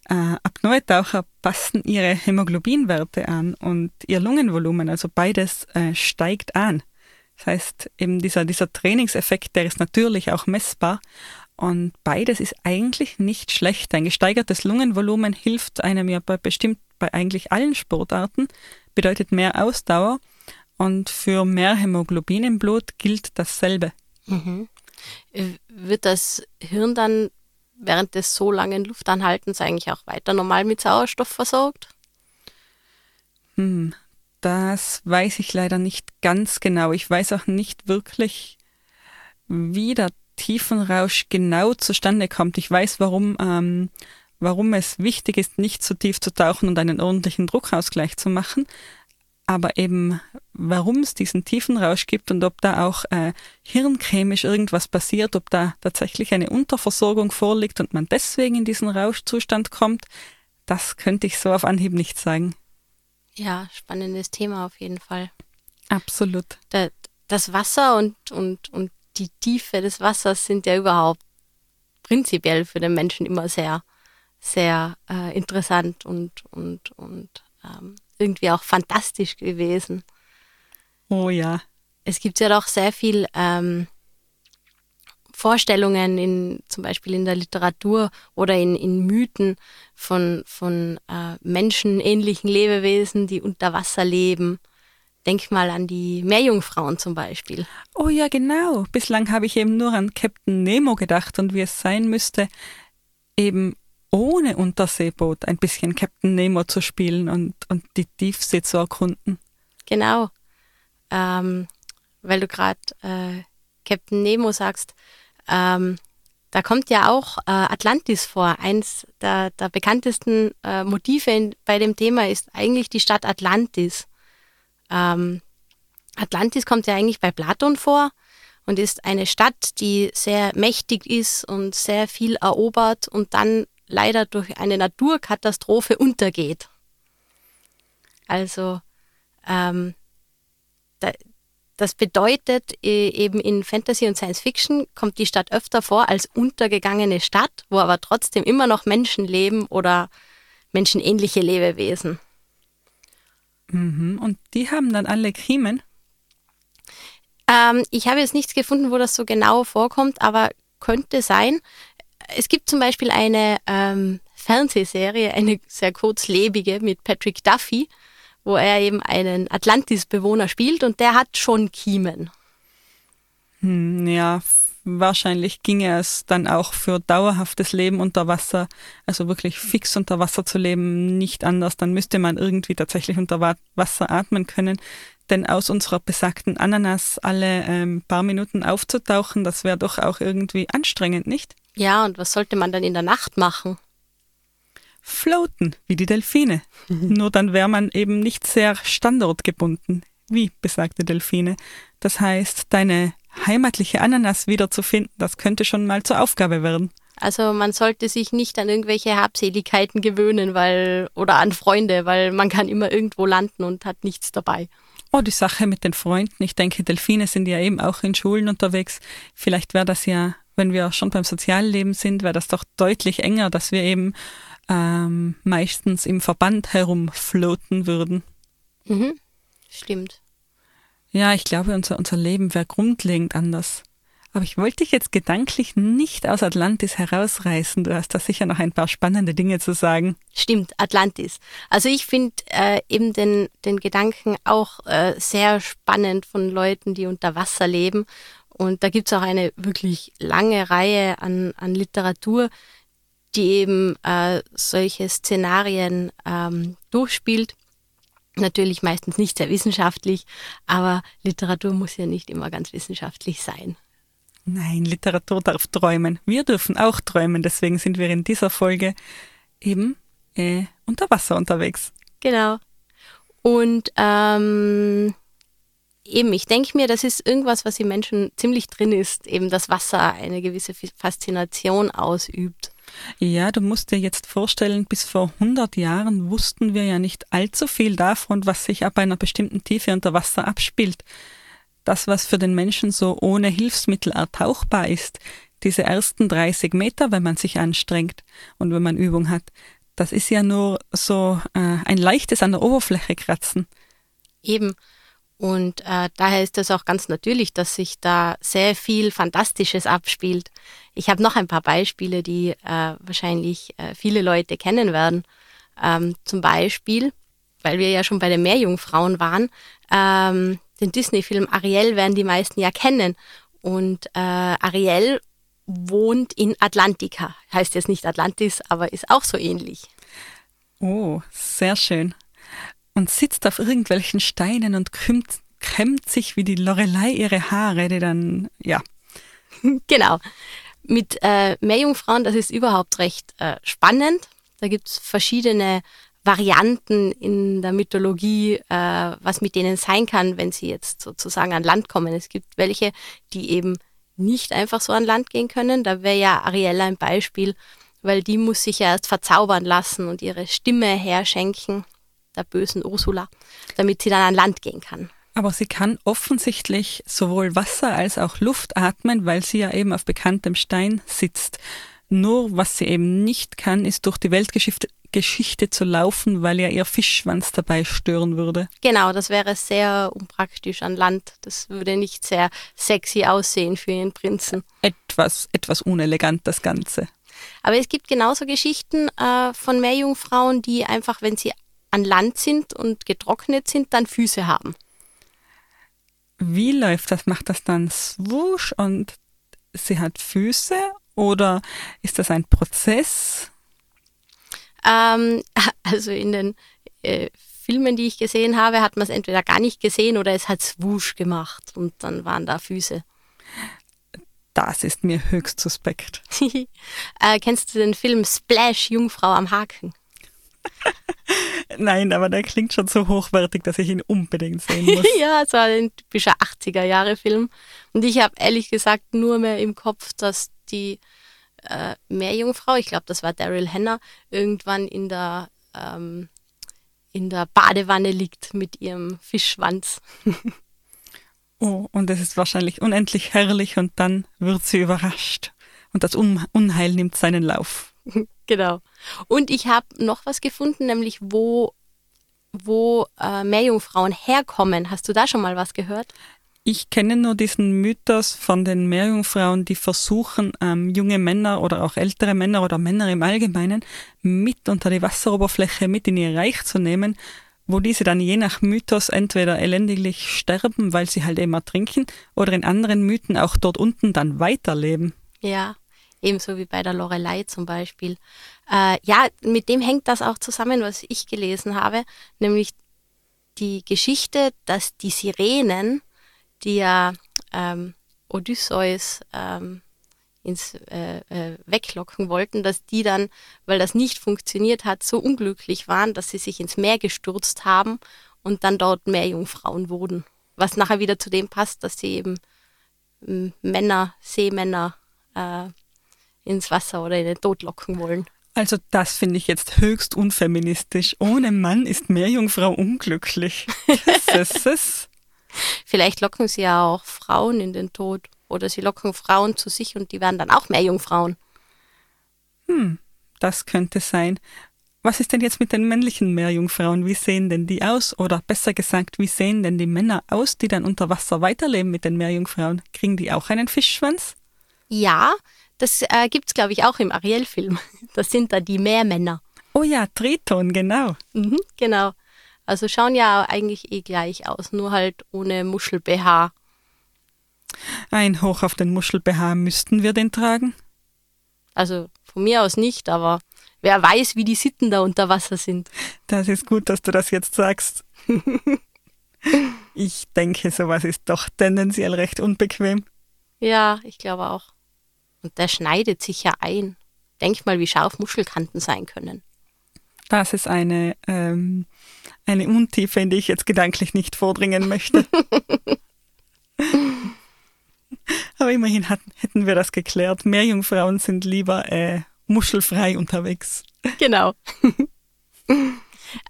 S4: äh, Apnoe-Taucher passen ihre Hämoglobinwerte an und ihr Lungenvolumen, also beides äh, steigt an. Das heißt, eben dieser, dieser Trainingseffekt, der ist natürlich auch messbar. Und beides ist eigentlich nicht schlecht. Ein gesteigertes Lungenvolumen hilft einem ja bei bestimmt bei eigentlich allen Sportarten, bedeutet mehr Ausdauer. Und für mehr Hämoglobin im Blut gilt dasselbe.
S1: Mhm. Äh, Wird das Hirn dann während des so langen Luftanhaltens eigentlich auch weiter normal mit Sauerstoff versorgt?
S4: Hm, das weiß ich leider nicht ganz genau. Ich weiß auch nicht wirklich, wie der Tiefenrausch genau zustande kommt. Ich weiß, warum, ähm, warum es wichtig ist, nicht zu tief zu tauchen und einen ordentlichen Druckausgleich zu machen. Aber eben, warum es diesen Tiefenrausch gibt und ob da auch äh, hirnchemisch irgendwas passiert, ob da tatsächlich eine Unterversorgung vorliegt und man deswegen in diesen Rauschzustand kommt, das könnte ich so auf Anhieb nicht sagen.
S1: Ja, spannendes Thema auf jeden Fall.
S4: Absolut.
S1: Da, das Wasser und, und, und die Tiefe des Wassers sind ja überhaupt prinzipiell für den Menschen immer sehr, sehr äh, interessant und, und, und ähm, irgendwie auch fantastisch gewesen.
S4: Oh ja.
S1: Es gibt ja doch sehr viel ähm, Vorstellungen in zum Beispiel in der Literatur oder in, in Mythen von, von äh, menschenähnlichen Lebewesen, die unter Wasser leben. Denk mal an die Meerjungfrauen zum Beispiel.
S4: Oh ja, genau. Bislang habe ich eben nur an Captain Nemo gedacht und wie es sein müsste, eben ohne Unterseeboot ein bisschen Captain Nemo zu spielen und, und die Tiefsee zu erkunden.
S1: Genau. Ähm, weil du gerade äh, Captain Nemo sagst, ähm, da kommt ja auch äh, Atlantis vor. Eins der, der bekanntesten äh, Motive in, bei dem Thema ist eigentlich die Stadt Atlantis. Ähm, Atlantis kommt ja eigentlich bei Platon vor und ist eine Stadt, die sehr mächtig ist und sehr viel erobert und dann leider durch eine Naturkatastrophe untergeht. Also ähm, da, das bedeutet, äh, eben in Fantasy und Science Fiction kommt die Stadt öfter vor als untergegangene Stadt, wo aber trotzdem immer noch Menschen leben oder menschenähnliche Lebewesen.
S4: Mhm. Und die haben dann alle Kiemen?
S1: Ähm, ich habe jetzt nichts gefunden, wo das so genau vorkommt, aber könnte sein. Es gibt zum Beispiel eine ähm, Fernsehserie, eine sehr kurzlebige mit Patrick Duffy, wo er eben einen Atlantis-Bewohner spielt und der hat schon Kiemen.
S4: Hm, ja, wahrscheinlich ginge es dann auch für dauerhaftes Leben unter Wasser, also wirklich fix unter Wasser zu leben, nicht anders. Dann müsste man irgendwie tatsächlich unter Wasser atmen können. Denn aus unserer besagten Ananas alle ähm, paar Minuten aufzutauchen, das wäre doch auch irgendwie anstrengend, nicht?
S1: Ja, und was sollte man dann in der Nacht machen?
S4: Floaten, wie die Delfine. Nur dann wäre man eben nicht sehr standortgebunden, wie besagte Delfine. Das heißt, deine heimatliche Ananas wiederzufinden, das könnte schon mal zur Aufgabe werden.
S1: Also man sollte sich nicht an irgendwelche Habseligkeiten gewöhnen, weil oder an Freunde, weil man kann immer irgendwo landen und hat nichts dabei.
S4: Oh, die Sache mit den Freunden. Ich denke, Delfine sind ja eben auch in Schulen unterwegs. Vielleicht wäre das ja, wenn wir schon beim Sozialleben sind, wäre das doch deutlich enger, dass wir eben ähm, meistens im Verband herumfloaten würden.
S1: Mhm. Stimmt.
S4: Ja, ich glaube, unser, unser Leben wäre grundlegend anders. Aber ich wollte dich jetzt gedanklich nicht aus Atlantis herausreißen. Du hast da sicher noch ein paar spannende Dinge zu sagen.
S1: Stimmt, Atlantis. Also ich finde äh, eben den, den Gedanken auch äh, sehr spannend von Leuten, die unter Wasser leben. Und da gibt es auch eine wirklich lange Reihe an, an Literatur, die eben äh, solche Szenarien ähm, durchspielt. Natürlich meistens nicht sehr wissenschaftlich, aber Literatur muss ja nicht immer ganz wissenschaftlich sein.
S4: Nein, Literatur darf träumen. Wir dürfen auch träumen, deswegen sind wir in dieser Folge eben äh, unter Wasser unterwegs.
S1: Genau. Und ähm, eben, ich denke mir, das ist irgendwas, was im Menschen ziemlich drin ist, eben das Wasser eine gewisse Faszination ausübt.
S4: Ja, du musst dir jetzt vorstellen, bis vor 100 Jahren wussten wir ja nicht allzu viel davon, was sich ab einer bestimmten Tiefe unter Wasser abspielt. Das, was für den Menschen so ohne Hilfsmittel ertauchbar ist, diese ersten 30 Meter, wenn man sich anstrengt und wenn man Übung hat, das ist ja nur so äh, ein leichtes an der Oberfläche kratzen.
S1: Eben. Und äh, daher ist es auch ganz natürlich, dass sich da sehr viel Fantastisches abspielt. Ich habe noch ein paar Beispiele, die äh, wahrscheinlich äh, viele Leute kennen werden. Ähm, zum Beispiel, weil wir ja schon bei den Meerjungfrauen waren, ähm, den Disney-Film Ariel werden die meisten ja kennen. Und äh, Ariel wohnt in Atlantika. Heißt jetzt nicht Atlantis, aber ist auch so ähnlich.
S4: Oh, sehr schön und sitzt auf irgendwelchen Steinen und krümmt, kämmt sich wie die Lorelei ihre Haare, die dann, ja.
S1: Genau. Mit äh, Meerjungfrauen, das ist überhaupt recht äh, spannend. Da gibt es verschiedene Varianten in der Mythologie, äh, was mit denen sein kann, wenn sie jetzt sozusagen an Land kommen. Es gibt welche, die eben nicht einfach so an Land gehen können. Da wäre ja Ariella ein Beispiel, weil die muss sich ja erst verzaubern lassen und ihre Stimme herschenken der bösen Ursula, damit sie dann an Land gehen kann.
S4: Aber sie kann offensichtlich sowohl Wasser als auch Luft atmen, weil sie ja eben auf bekanntem Stein sitzt. Nur was sie eben nicht kann, ist durch die Weltgeschichte Geschichte zu laufen, weil ja ihr Fischschwanz dabei stören würde.
S1: Genau, das wäre sehr unpraktisch an Land. Das würde nicht sehr sexy aussehen für ihren Prinzen.
S4: Etwas, etwas unelegant das Ganze.
S1: Aber es gibt genauso Geschichten äh, von Meerjungfrauen, die einfach, wenn sie an Land sind und getrocknet sind, dann Füße haben.
S4: Wie läuft das? Macht das dann swoosh und sie hat Füße oder ist das ein Prozess?
S1: Ähm, also in den äh, Filmen, die ich gesehen habe, hat man es entweder gar nicht gesehen oder es hat swoosh gemacht und dann waren da Füße.
S4: Das ist mir höchst suspekt.
S1: äh, kennst du den Film Splash, Jungfrau am Haken?
S4: Nein, aber der klingt schon so hochwertig, dass ich ihn unbedingt sehen muss.
S1: ja, es war ein typischer 80er-Jahre-Film. Und ich habe ehrlich gesagt nur mehr im Kopf, dass die äh, Meerjungfrau, ich glaube, das war Daryl Hannah, irgendwann in der, ähm, in der Badewanne liegt mit ihrem Fischschwanz.
S4: oh, und es ist wahrscheinlich unendlich herrlich und dann wird sie überrascht. Und das Unheil nimmt seinen Lauf.
S1: Genau. Und ich habe noch was gefunden, nämlich wo, wo äh, Meerjungfrauen herkommen. Hast du da schon mal was gehört?
S4: Ich kenne nur diesen Mythos von den Meerjungfrauen, die versuchen, ähm, junge Männer oder auch ältere Männer oder Männer im Allgemeinen mit unter die Wasseroberfläche mit in ihr Reich zu nehmen, wo diese dann je nach Mythos entweder elendiglich sterben, weil sie halt immer trinken, oder in anderen Mythen auch dort unten dann weiterleben.
S1: Ja, ebenso wie bei der Lorelei zum Beispiel. Äh, ja, mit dem hängt das auch zusammen, was ich gelesen habe, nämlich die Geschichte, dass die Sirenen, die ja ähm, Odysseus ähm, ins äh, äh, weglocken wollten, dass die dann, weil das nicht funktioniert hat, so unglücklich waren, dass sie sich ins Meer gestürzt haben und dann dort Meerjungfrauen wurden. Was nachher wieder zu dem passt, dass sie eben Männer, Seemänner äh, ins Wasser oder in den Tod locken wollen.
S4: Also das finde ich jetzt höchst unfeministisch. Ohne Mann ist Meerjungfrau unglücklich. Das ist es.
S1: Vielleicht locken sie ja auch Frauen in den Tod. Oder sie locken Frauen zu sich und die werden dann auch Meerjungfrauen.
S4: Hm, das könnte sein. Was ist denn jetzt mit den männlichen Meerjungfrauen? Wie sehen denn die aus? Oder besser gesagt, wie sehen denn die Männer aus, die dann unter Wasser weiterleben mit den Meerjungfrauen? Kriegen die auch einen Fischschwanz?
S1: Ja, das äh, gibt es, glaube ich, auch im Ariel-Film. Das sind da die Meermänner.
S4: Oh ja, Triton, genau.
S1: Mhm, genau. Also schauen ja eigentlich eh gleich aus, nur halt ohne Muschel-BH.
S4: Ein Hoch auf den Muschel-BH müssten wir den tragen?
S1: Also von mir aus nicht, aber wer weiß, wie die Sitten da unter Wasser sind.
S4: Das ist gut, dass du das jetzt sagst. ich denke, sowas ist doch tendenziell recht unbequem.
S1: Ja, ich glaube auch. Und der schneidet sich ja ein. Denk mal, wie scharf Muschelkanten sein können.
S4: Das ist eine, ähm, eine Untiefe, in die ich jetzt gedanklich nicht vordringen möchte. Aber immerhin hatten, hätten wir das geklärt. Meerjungfrauen sind lieber äh, muschelfrei unterwegs.
S1: Genau.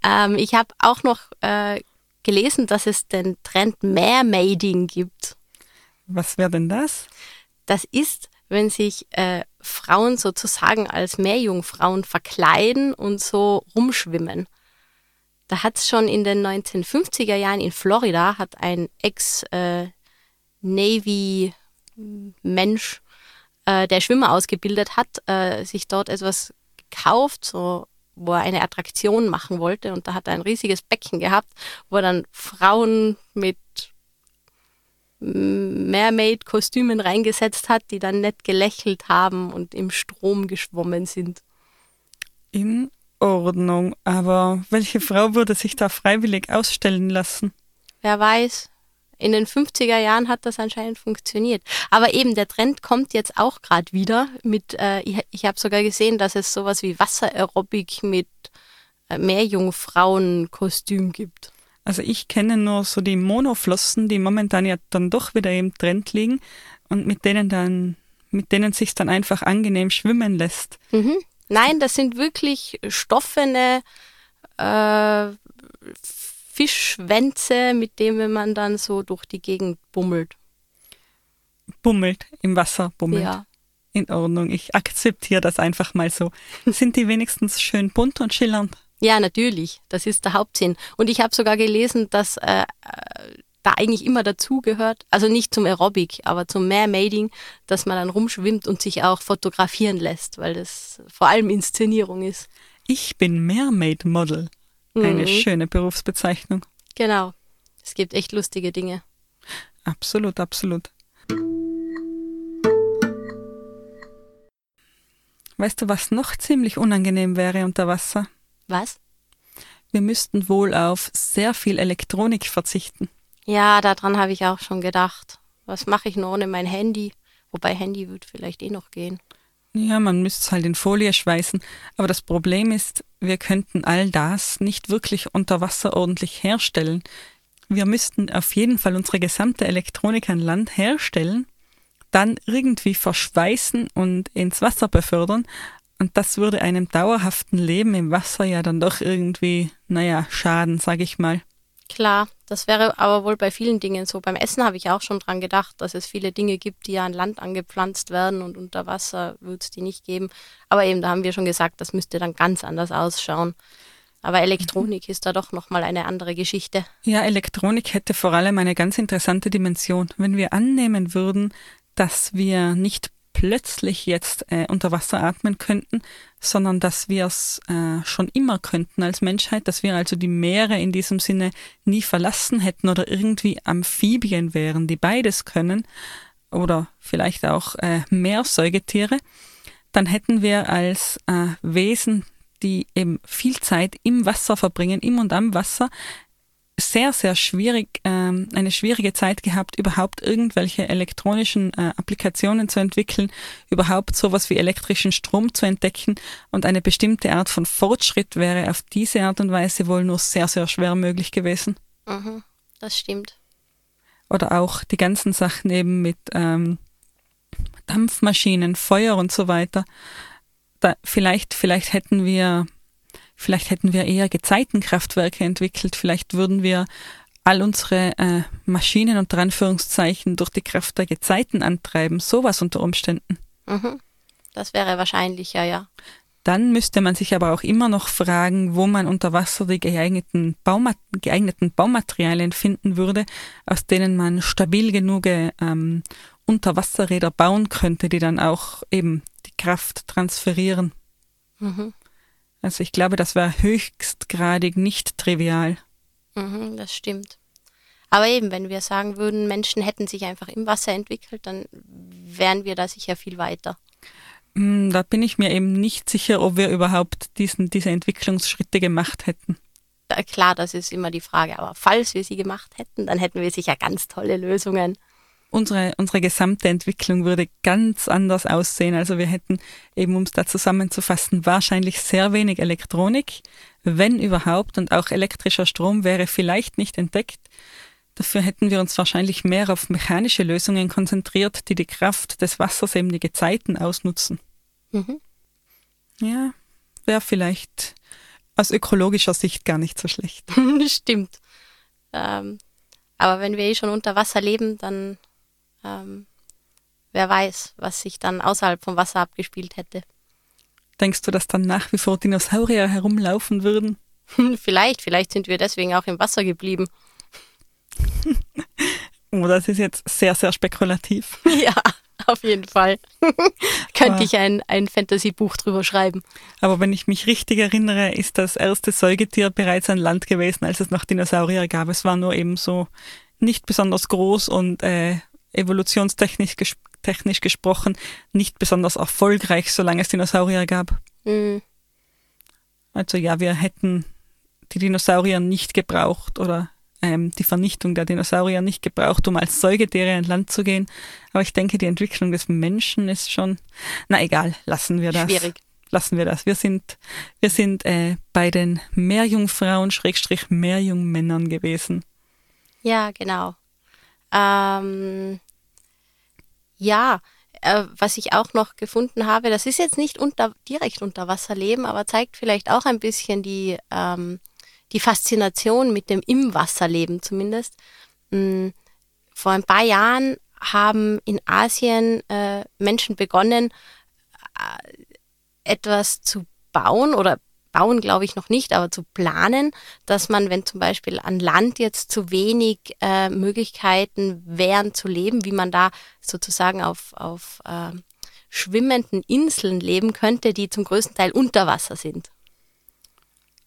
S1: ähm, ich habe auch noch äh, gelesen, dass es den Trend Mermaiding gibt.
S4: Was wäre denn das?
S1: Das ist, wenn sich äh, Frauen sozusagen als Meerjungfrauen verkleiden und so rumschwimmen. Da hat es schon in den 1950er Jahren in Florida hat ein Ex-Navy-Mensch, äh, der Schwimmer ausgebildet hat, äh, sich dort etwas gekauft, so wo er eine Attraktion machen wollte und da hat er ein riesiges Becken gehabt, wo er dann Frauen mit Mermaid-Kostümen reingesetzt hat, die dann nett gelächelt haben und im Strom geschwommen sind.
S4: In Ordnung, aber welche Frau würde sich da freiwillig ausstellen lassen?
S1: Wer weiß. In den 50er Jahren hat das anscheinend funktioniert. Aber eben, der Trend kommt jetzt auch gerade wieder mit, äh, ich, ich habe sogar gesehen, dass es sowas wie Wassererobik mit äh, Meerjungfrauenkostüm gibt.
S4: Also ich kenne nur so die Monoflossen, die momentan ja dann doch wieder im Trend liegen und mit denen dann, mit denen sich dann einfach angenehm schwimmen lässt.
S1: Mhm. Nein, das sind wirklich stoffene äh, Fischschwänze, mit denen man dann so durch die Gegend bummelt.
S4: Bummelt, im Wasser bummelt.
S1: Ja.
S4: In Ordnung, ich akzeptiere das einfach mal so. Sind die wenigstens schön bunt und schillernd?
S1: Ja, natürlich. Das ist der Hauptsinn. Und ich habe sogar gelesen, dass äh, da eigentlich immer dazugehört, also nicht zum Aerobic, aber zum Mermaiding, dass man dann rumschwimmt und sich auch fotografieren lässt, weil das vor allem Inszenierung ist.
S4: Ich bin Mermaid Model. Eine mhm. schöne Berufsbezeichnung.
S1: Genau. Es gibt echt lustige Dinge.
S4: Absolut, absolut. Weißt du, was noch ziemlich unangenehm wäre unter Wasser?
S1: Was?
S4: Wir müssten wohl auf sehr viel Elektronik verzichten.
S1: Ja, daran habe ich auch schon gedacht. Was mache ich nur ohne mein Handy? Wobei Handy wird vielleicht eh noch gehen.
S4: Ja, man müsste es halt in Folie schweißen. Aber das Problem ist, wir könnten all das nicht wirklich unter Wasser ordentlich herstellen. Wir müssten auf jeden Fall unsere gesamte Elektronik an Land herstellen, dann irgendwie verschweißen und ins Wasser befördern. Und das würde einem dauerhaften Leben im Wasser ja dann doch irgendwie, naja, schaden, sag ich mal.
S1: Klar, das wäre aber wohl bei vielen Dingen so. Beim Essen habe ich auch schon dran gedacht, dass es viele Dinge gibt, die ja an Land angepflanzt werden und unter Wasser wird es die nicht geben. Aber eben, da haben wir schon gesagt, das müsste dann ganz anders ausschauen. Aber Elektronik mhm. ist da doch nochmal eine andere Geschichte.
S4: Ja, Elektronik hätte vor allem eine ganz interessante Dimension. Wenn wir annehmen würden, dass wir nicht plötzlich jetzt äh, unter Wasser atmen könnten, sondern dass wir es äh, schon immer könnten als Menschheit, dass wir also die Meere in diesem Sinne nie verlassen hätten oder irgendwie Amphibien wären, die beides können, oder vielleicht auch äh, Meersäugetiere, dann hätten wir als äh, Wesen, die eben viel Zeit im Wasser verbringen, im und am Wasser, sehr, sehr schwierig, ähm, eine schwierige Zeit gehabt, überhaupt irgendwelche elektronischen äh, Applikationen zu entwickeln, überhaupt sowas wie elektrischen Strom zu entdecken und eine bestimmte Art von Fortschritt wäre auf diese Art und Weise wohl nur sehr, sehr schwer möglich gewesen.
S1: Mhm, das stimmt.
S4: Oder auch die ganzen Sachen eben mit ähm, Dampfmaschinen, Feuer und so weiter. Da, vielleicht, vielleicht hätten wir Vielleicht hätten wir eher Gezeitenkraftwerke entwickelt. Vielleicht würden wir all unsere äh, Maschinen unter Anführungszeichen durch die Kraft der Gezeiten antreiben. Sowas unter Umständen.
S1: Mhm. Das wäre wahrscheinlicher, ja.
S4: Dann müsste man sich aber auch immer noch fragen, wo man unter Wasser die geeigneten, Bauma geeigneten Baumaterialien finden würde, aus denen man stabil genug ähm, Unterwasserräder bauen könnte, die dann auch eben die Kraft transferieren. Mhm. Also ich glaube, das war höchstgradig nicht trivial.
S1: Mhm, das stimmt. Aber eben, wenn wir sagen würden, Menschen hätten sich einfach im Wasser entwickelt, dann wären wir da sicher viel weiter.
S4: Hm, da bin ich mir eben nicht sicher, ob wir überhaupt diesen, diese Entwicklungsschritte gemacht hätten.
S1: klar, das ist immer die Frage. Aber falls wir sie gemacht hätten, dann hätten wir sicher ganz tolle Lösungen
S4: unsere, unsere gesamte Entwicklung würde ganz anders aussehen. Also wir hätten eben, um es da zusammenzufassen, wahrscheinlich sehr wenig Elektronik, wenn überhaupt, und auch elektrischer Strom wäre vielleicht nicht entdeckt. Dafür hätten wir uns wahrscheinlich mehr auf mechanische Lösungen konzentriert, die die Kraft des Wassers eben die Gezeiten ausnutzen. Mhm. Ja, wäre vielleicht aus ökologischer Sicht gar nicht so schlecht.
S1: Stimmt. Ähm, aber wenn wir eh schon unter Wasser leben, dann ähm, wer weiß, was sich dann außerhalb vom Wasser abgespielt hätte.
S4: Denkst du, dass dann nach wie vor Dinosaurier herumlaufen würden?
S1: vielleicht, vielleicht sind wir deswegen auch im Wasser geblieben.
S4: oh, das ist jetzt sehr, sehr spekulativ.
S1: ja, auf jeden Fall. Könnte aber, ich ein, ein Fantasy-Buch drüber schreiben.
S4: Aber wenn ich mich richtig erinnere, ist das erste Säugetier bereits an Land gewesen, als es noch Dinosaurier gab. Es war nur eben so nicht besonders groß und äh, evolutionstechnisch ges technisch gesprochen nicht besonders erfolgreich, solange es Dinosaurier gab. Mhm. Also ja, wir hätten die Dinosaurier nicht gebraucht oder ähm, die Vernichtung der Dinosaurier nicht gebraucht, um als Säugetiere an Land zu gehen. Aber ich denke, die Entwicklung des Menschen ist schon, na egal, lassen wir das. Schwierig. Lassen wir das. Wir sind, wir sind äh, bei den Meerjungfrauen, Schrägstrich Meerjungmännern gewesen.
S1: Ja, genau. Ähm, ja, äh, was ich auch noch gefunden habe, das ist jetzt nicht unter, direkt unter Wasser leben, aber zeigt vielleicht auch ein bisschen die, ähm, die Faszination mit dem im Wasser leben zumindest. Mhm. Vor ein paar Jahren haben in Asien äh, Menschen begonnen, äh, etwas zu bauen oder bauen glaube ich noch nicht, aber zu planen, dass man, wenn zum Beispiel an Land jetzt zu wenig äh, Möglichkeiten wären zu leben, wie man da sozusagen auf, auf äh, schwimmenden Inseln leben könnte, die zum größten Teil unter Wasser sind.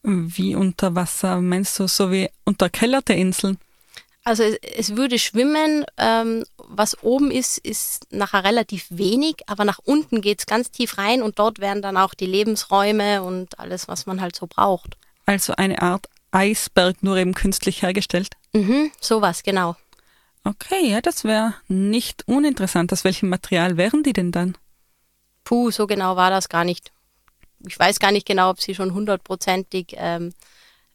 S4: Wie unter Wasser? Meinst du so wie unterkellerte Inseln?
S1: Also es, es würde schwimmen, ähm, was oben ist, ist nachher relativ wenig, aber nach unten geht es ganz tief rein und dort wären dann auch die Lebensräume und alles, was man halt so braucht.
S4: Also eine Art Eisberg, nur eben künstlich hergestellt?
S1: Mhm, sowas, genau.
S4: Okay, ja, das wäre nicht uninteressant. Aus welchem Material wären die denn dann?
S1: Puh, so genau war das gar nicht. Ich weiß gar nicht genau, ob sie schon hundertprozentig, ähm,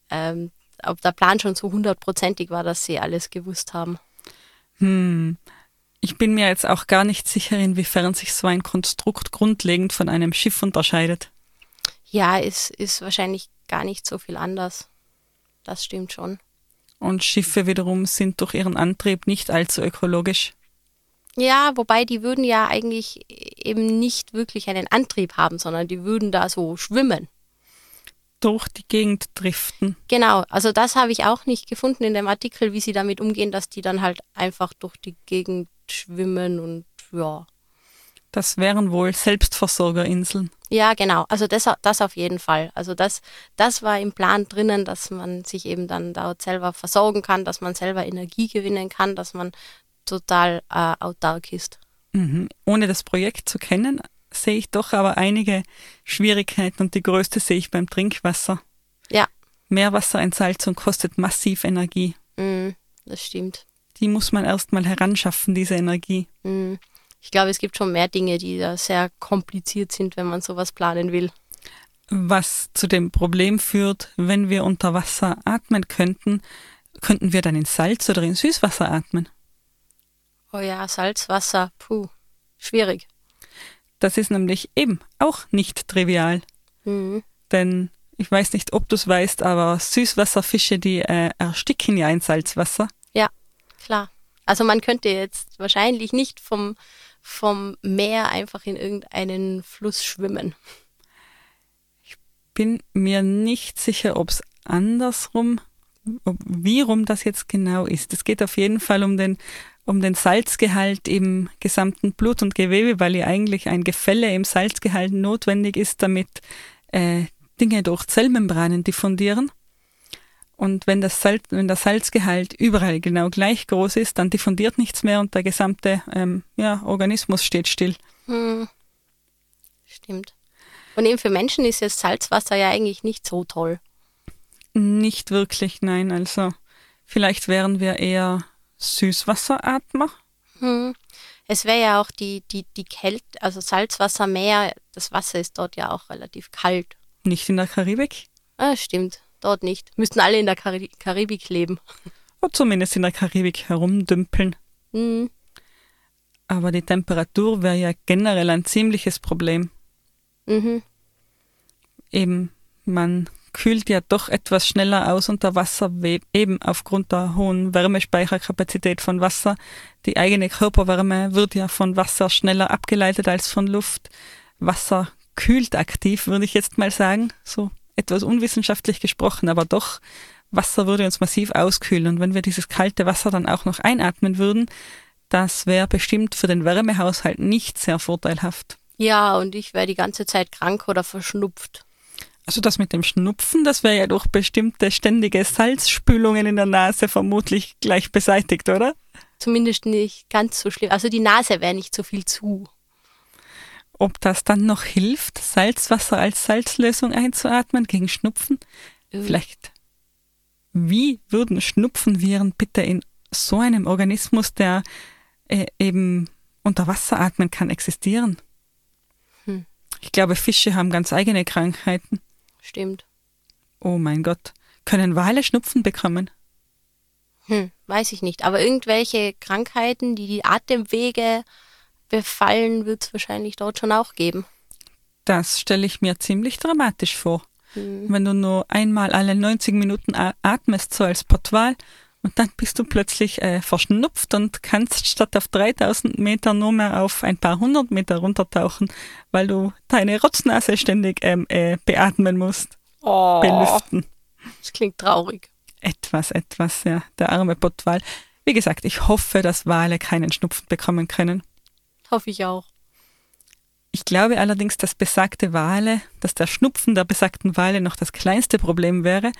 S1: ähm, ob der Plan schon so hundertprozentig war, dass sie alles gewusst haben.
S4: Hm. Ich bin mir jetzt auch gar nicht sicher, inwiefern sich so ein Konstrukt grundlegend von einem Schiff unterscheidet.
S1: Ja, es ist wahrscheinlich gar nicht so viel anders. Das stimmt schon.
S4: Und Schiffe wiederum sind durch ihren Antrieb nicht allzu ökologisch.
S1: Ja, wobei die würden ja eigentlich eben nicht wirklich einen Antrieb haben, sondern die würden da so schwimmen.
S4: Durch die Gegend driften.
S1: Genau, also das habe ich auch nicht gefunden in dem Artikel, wie sie damit umgehen, dass die dann halt einfach durch die Gegend schwimmen und ja.
S4: Das wären wohl Selbstversorgerinseln.
S1: Ja, genau. Also das, das auf jeden Fall. Also das, das war im Plan drinnen, dass man sich eben dann dort selber versorgen kann, dass man selber Energie gewinnen kann, dass man total äh, autark ist.
S4: Mhm. Ohne das Projekt zu kennen, sehe ich doch aber einige Schwierigkeiten und die größte sehe ich beim Trinkwasser.
S1: Ja.
S4: Meerwasserentsalzung kostet massiv Energie.
S1: Mm, das stimmt.
S4: Die muss man erstmal heranschaffen, diese Energie.
S1: Mm. Ich glaube, es gibt schon mehr Dinge, die da sehr kompliziert sind, wenn man sowas planen will.
S4: Was zu dem Problem führt, wenn wir unter Wasser atmen könnten, könnten wir dann in Salz oder in Süßwasser atmen?
S1: Oh ja, Salzwasser, puh, schwierig.
S4: Das ist nämlich eben auch nicht trivial.
S1: Mhm.
S4: Denn ich weiß nicht, ob du es weißt, aber Süßwasserfische, die äh, ersticken ja in Salzwasser.
S1: Ja, klar. Also man könnte jetzt wahrscheinlich nicht vom, vom Meer einfach in irgendeinen Fluss schwimmen.
S4: Ich bin mir nicht sicher, ob es andersrum, ob, wie rum das jetzt genau ist. Es geht auf jeden Fall um den um den Salzgehalt im gesamten Blut und Gewebe, weil ja eigentlich ein Gefälle im Salzgehalt notwendig ist, damit äh, Dinge durch Zellmembranen diffundieren. Und wenn, das Salz, wenn der Salzgehalt überall genau gleich groß ist, dann diffundiert nichts mehr und der gesamte ähm, ja, Organismus steht still.
S1: Hm. Stimmt. Und eben für Menschen ist jetzt Salzwasser ja eigentlich nicht so toll.
S4: Nicht wirklich, nein. Also vielleicht wären wir eher Süßwasseratmer?
S1: Hm. Es wäre ja auch die, die, die Kälte, also Salzwassermeer, das Wasser ist dort ja auch relativ kalt.
S4: Nicht in der Karibik?
S1: Ah, stimmt, dort nicht. Müssten alle in der Kari Karibik leben.
S4: Oder zumindest in der Karibik herumdümpeln.
S1: Hm.
S4: Aber die Temperatur wäre ja generell ein ziemliches Problem.
S1: Mhm.
S4: Eben, man kühlt ja doch etwas schneller aus unter Wasser, eben aufgrund der hohen Wärmespeicherkapazität von Wasser. Die eigene Körperwärme wird ja von Wasser schneller abgeleitet als von Luft. Wasser kühlt aktiv, würde ich jetzt mal sagen, so etwas unwissenschaftlich gesprochen, aber doch, Wasser würde uns massiv auskühlen. Und wenn wir dieses kalte Wasser dann auch noch einatmen würden, das wäre bestimmt für den Wärmehaushalt nicht sehr vorteilhaft.
S1: Ja, und ich wäre die ganze Zeit krank oder verschnupft.
S4: Also das mit dem Schnupfen, das wäre ja durch bestimmte ständige Salzspülungen in der Nase vermutlich gleich beseitigt, oder?
S1: Zumindest nicht ganz so schlimm. Also die Nase wäre nicht so viel zu.
S4: Ob das dann noch hilft, Salzwasser als Salzlösung einzuatmen gegen Schnupfen?
S1: Mhm.
S4: Vielleicht. Wie würden Schnupfenviren bitte in so einem Organismus, der äh, eben unter Wasser atmen kann, existieren?
S1: Hm.
S4: Ich glaube, Fische haben ganz eigene Krankheiten.
S1: Stimmt.
S4: Oh mein Gott. Können Wale Schnupfen bekommen?
S1: Hm, weiß ich nicht. Aber irgendwelche Krankheiten, die die Atemwege befallen, wird es wahrscheinlich dort schon auch geben.
S4: Das stelle ich mir ziemlich dramatisch vor.
S1: Hm.
S4: Wenn du nur einmal alle 90 Minuten atmest, so als Portwal, und dann bist du plötzlich äh, verschnupft und kannst statt auf 3000 Meter nur mehr auf ein paar hundert Meter runtertauchen, weil du deine Rotznase ständig ähm, äh, beatmen musst.
S1: Oh,
S4: Belüften.
S1: das klingt traurig.
S4: Etwas, etwas, ja. Der arme Pottwal. Wie gesagt, ich hoffe, dass Wale keinen Schnupfen bekommen können.
S1: Hoffe ich auch.
S4: Ich glaube allerdings, dass besagte Wale, dass der Schnupfen der besagten Wale noch das kleinste Problem wäre,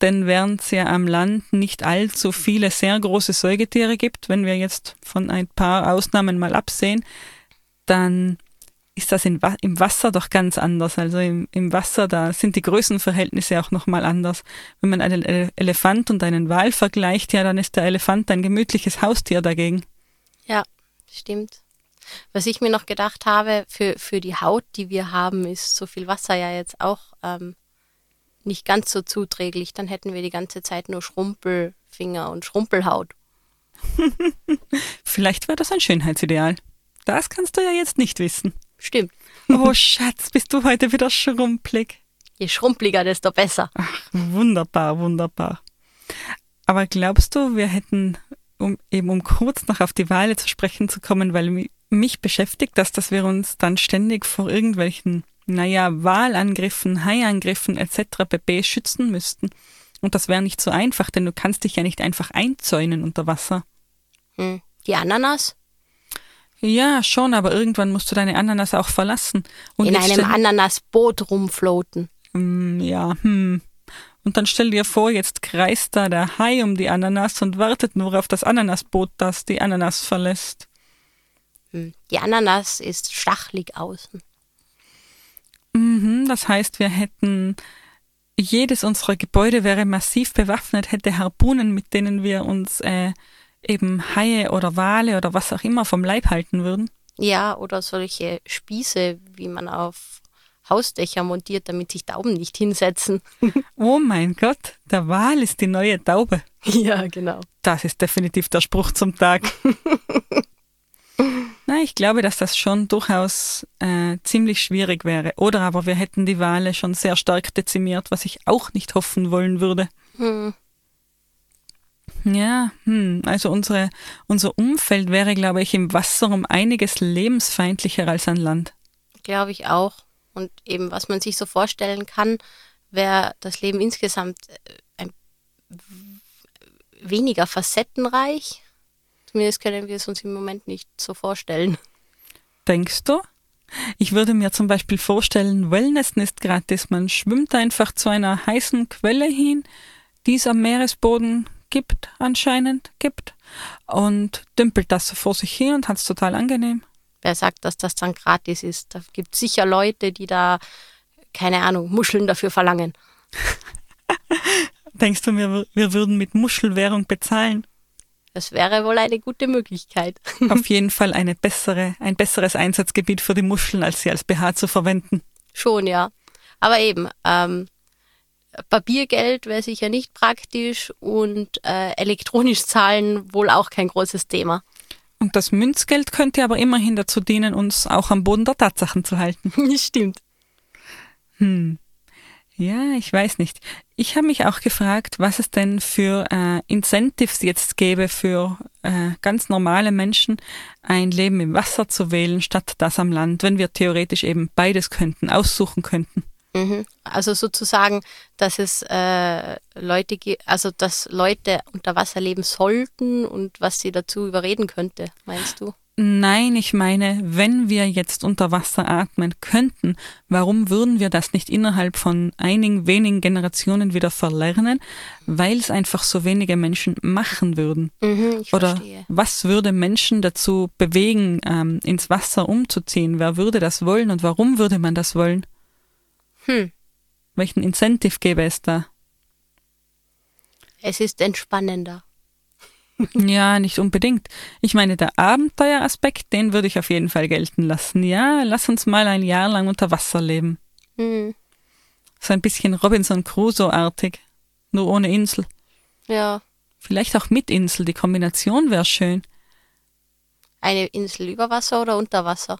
S4: denn während es ja am Land nicht allzu viele sehr große Säugetiere gibt, wenn wir jetzt von ein paar Ausnahmen mal absehen, dann ist das in, im Wasser doch ganz anders. Also im, im Wasser, da sind die Größenverhältnisse auch nochmal anders. Wenn man einen Elefant und einen Wal vergleicht, ja, dann ist der Elefant ein gemütliches Haustier dagegen.
S1: Ja, stimmt. Was ich mir noch gedacht habe, für, für die Haut, die wir haben, ist so viel Wasser ja jetzt auch ähm, nicht ganz so zuträglich. Dann hätten wir die ganze Zeit nur Schrumpelfinger und Schrumpelhaut.
S4: Vielleicht wäre das ein Schönheitsideal. Das kannst du ja jetzt nicht wissen.
S1: Stimmt.
S4: Oh Schatz, bist du heute wieder schrumpelig?
S1: Je schrumpeliger, desto besser.
S4: Ach, wunderbar, wunderbar. Aber glaubst du, wir hätten, um eben um kurz noch auf die Wale zu sprechen zu kommen, weil mich beschäftigt das, dass wir uns dann ständig vor irgendwelchen, naja, Wahlangriffen, Haiangriffen etc. pp. schützen müssten. Und das wäre nicht so einfach, denn du kannst dich ja nicht einfach einzäunen unter Wasser.
S1: Hm. Die Ananas?
S4: Ja, schon, aber irgendwann musst du deine Ananas auch verlassen.
S1: Und In einem Ananasboot rumfloaten.
S4: Mm, ja, hm. Und dann stell dir vor, jetzt kreist da der Hai um die Ananas und wartet nur auf das Ananasboot, das die Ananas verlässt.
S1: Hm. Die Ananas ist stachlig außen.
S4: Mhm, das heißt, wir hätten jedes unserer Gebäude wäre massiv bewaffnet, hätte Harpunen, mit denen wir uns äh, eben Haie oder Wale oder was auch immer vom Leib halten würden?
S1: Ja, oder solche Spieße, wie man auf Hausdächer montiert, damit sich Tauben nicht hinsetzen.
S4: oh mein Gott, der Wal ist die neue Taube.
S1: Ja, genau.
S4: Das ist definitiv der Spruch zum Tag. Na, ich glaube, dass das schon durchaus äh, ziemlich schwierig wäre. Oder aber wir hätten die Wale schon sehr stark dezimiert, was ich auch nicht hoffen wollen würde. Hm. Ja, hm, also unsere, unser Umfeld wäre, glaube ich, im Wasser um einiges lebensfeindlicher als an Land.
S1: Glaube ich auch. Und eben, was man sich so vorstellen kann, wäre das Leben insgesamt äh, ein, weniger facettenreich. Zumindest können wir es uns im Moment nicht so vorstellen.
S4: Denkst du? Ich würde mir zum Beispiel vorstellen, Wellnessen ist gratis. Man schwimmt einfach zu einer heißen Quelle hin, die es am Meeresboden gibt, anscheinend gibt, und dümpelt das so vor sich hin und hat es total angenehm.
S1: Wer sagt, dass das dann gratis ist? Da gibt es sicher Leute, die da, keine Ahnung, Muscheln dafür verlangen.
S4: Denkst du, wir, wir würden mit Muschelwährung bezahlen?
S1: Das wäre wohl eine gute Möglichkeit.
S4: Auf jeden Fall eine bessere, ein besseres Einsatzgebiet für die Muscheln, als sie als BH zu verwenden.
S1: Schon, ja. Aber eben, ähm, Papiergeld wäre sicher nicht praktisch und äh, elektronisch zahlen wohl auch kein großes Thema.
S4: Und das Münzgeld könnte aber immerhin dazu dienen, uns auch am Boden der Tatsachen zu halten.
S1: Stimmt.
S4: Hm. Ja, ich weiß nicht. Ich habe mich auch gefragt, was es denn für äh, Incentives jetzt gäbe für äh, ganz normale Menschen, ein Leben im Wasser zu wählen, statt das am Land, wenn wir theoretisch eben beides könnten, aussuchen könnten.
S1: Mhm. Also sozusagen, dass es äh, Leute gibt, also dass Leute unter Wasser leben sollten und was sie dazu überreden könnte, meinst du?
S4: Nein, ich meine, wenn wir jetzt unter Wasser atmen könnten, warum würden wir das nicht innerhalb von einigen wenigen Generationen wieder verlernen, weil es einfach so wenige Menschen machen würden?
S1: Mhm,
S4: Oder
S1: verstehe.
S4: was würde Menschen dazu bewegen, ähm, ins Wasser umzuziehen? Wer würde das wollen und warum würde man das wollen?
S1: Hm.
S4: Welchen Incentive gäbe es da?
S1: Es ist entspannender.
S4: Ja, nicht unbedingt. Ich meine, der Abenteueraspekt, den würde ich auf jeden Fall gelten lassen. Ja, lass uns mal ein Jahr lang unter Wasser leben.
S1: Hm.
S4: So ein bisschen Robinson Crusoe-artig. Nur ohne Insel.
S1: Ja.
S4: Vielleicht auch mit Insel. Die Kombination wäre schön.
S1: Eine Insel über Wasser oder unter Wasser?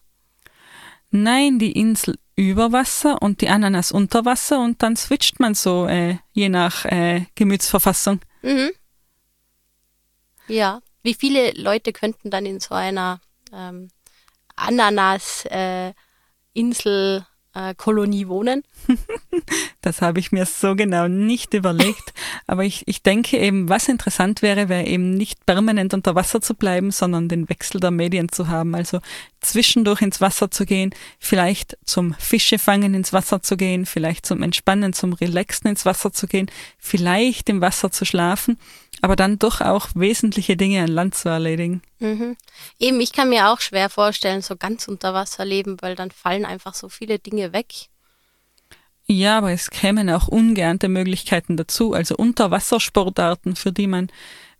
S4: Nein, die Insel über Wasser und die Ananas unter Wasser und dann switcht man so, äh, je nach äh, Gemütsverfassung.
S1: Mhm. Ja. Wie viele Leute könnten dann in so einer ähm, Ananas-Insel äh, Kolonie wohnen?
S4: Das habe ich mir so genau nicht überlegt. Aber ich, ich denke eben, was interessant wäre, wäre eben nicht permanent unter Wasser zu bleiben, sondern den Wechsel der Medien zu haben. Also zwischendurch ins Wasser zu gehen, vielleicht zum Fischefangen ins Wasser zu gehen, vielleicht zum Entspannen, zum Relaxen ins Wasser zu gehen, vielleicht im Wasser zu schlafen, aber dann doch auch wesentliche Dinge an Land zu erledigen.
S1: Mhm. Eben, ich kann mir auch schwer vorstellen, so ganz unter Wasser leben, weil dann fallen einfach so viele Dinge weg.
S4: Ja, aber es kämen auch ungeahnte Möglichkeiten dazu, also Unterwassersportarten, für die man,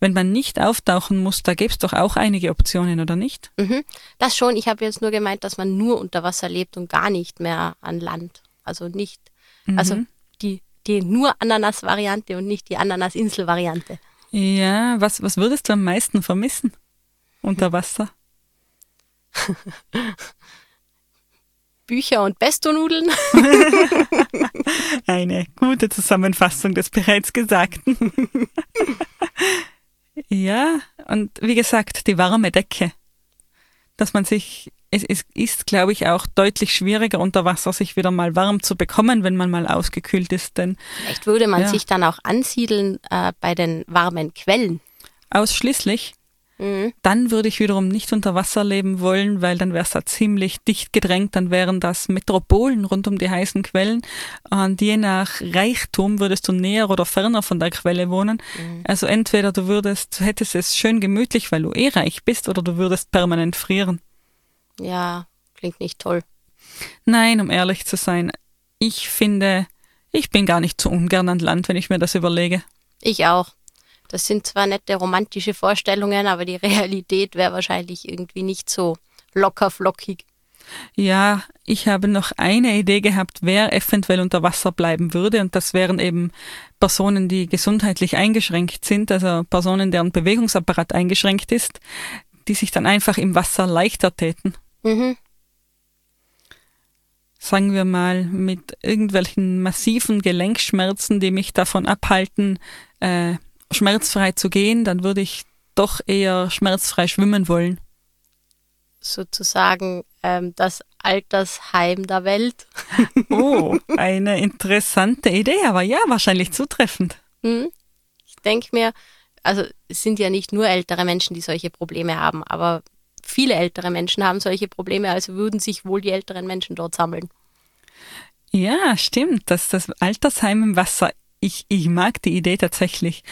S4: wenn man nicht auftauchen muss, da gäbe es doch auch einige Optionen, oder nicht?
S1: Mhm. Das schon, ich habe jetzt nur gemeint, dass man nur unter Wasser lebt und gar nicht mehr an Land. Also nicht,
S4: Mhm.
S1: also die, die nur Ananas-Variante und nicht die Ananas-Insel-Variante.
S4: Ja, was, was würdest du am meisten vermissen unter Wasser?
S1: Bücher und Pesto-Nudeln.
S4: Eine gute Zusammenfassung des bereits Gesagten. ja, und wie gesagt, die warme Decke. Dass man sich, es, es ist, glaube ich, auch deutlich schwieriger unter Wasser, sich wieder mal warm zu bekommen, wenn man mal ausgekühlt ist, denn
S1: Vielleicht würde man
S4: Ja.
S1: sich dann auch ansiedeln äh, bei den warmen Quellen.
S4: ausschließlich,
S1: Mhm.
S4: dann würde ich wiederum nicht unter Wasser leben wollen, weil dann wäre es da ziemlich dicht gedrängt, dann wären das Metropolen rund um die heißen Quellen und je nach Reichtum würdest du näher oder ferner von der Quelle wohnen. Also entweder du würdest, du hättest es schön gemütlich, weil du eh reich bist, oder du würdest permanent frieren.
S1: Ja, klingt nicht toll.
S4: Nein, um ehrlich zu sein, ich finde, ich bin gar nicht so ungern an Land, wenn ich mir das überlege.
S1: Ich auch. Das sind zwar nette romantische Vorstellungen, aber die Realität wäre wahrscheinlich irgendwie nicht so locker flockig.
S4: Ja, ich habe noch eine Idee gehabt, wer eventuell unter Wasser bleiben würde. Und das wären eben Personen, die gesundheitlich eingeschränkt sind, also Personen, deren Bewegungsapparat eingeschränkt ist, die sich dann einfach im Wasser leichter täten.
S1: Mhm.
S4: Sagen wir mal, mit irgendwelchen massiven Gelenkschmerzen, die mich davon abhalten, äh, schmerzfrei zu gehen, dann würde ich doch eher schmerzfrei schwimmen wollen.
S1: Sozusagen ähm, das Altersheim der Welt.
S4: Oh, eine interessante Idee, aber ja, wahrscheinlich zutreffend.
S1: Mhm. Ich denke mir, also es sind ja nicht nur ältere Menschen, die solche Probleme haben, aber viele ältere Menschen haben solche Probleme, also würden sich wohl die älteren Menschen dort sammeln.
S4: Ja, stimmt. Das, das Altersheim im Wasser. Ich, ich mag die Idee tatsächlich.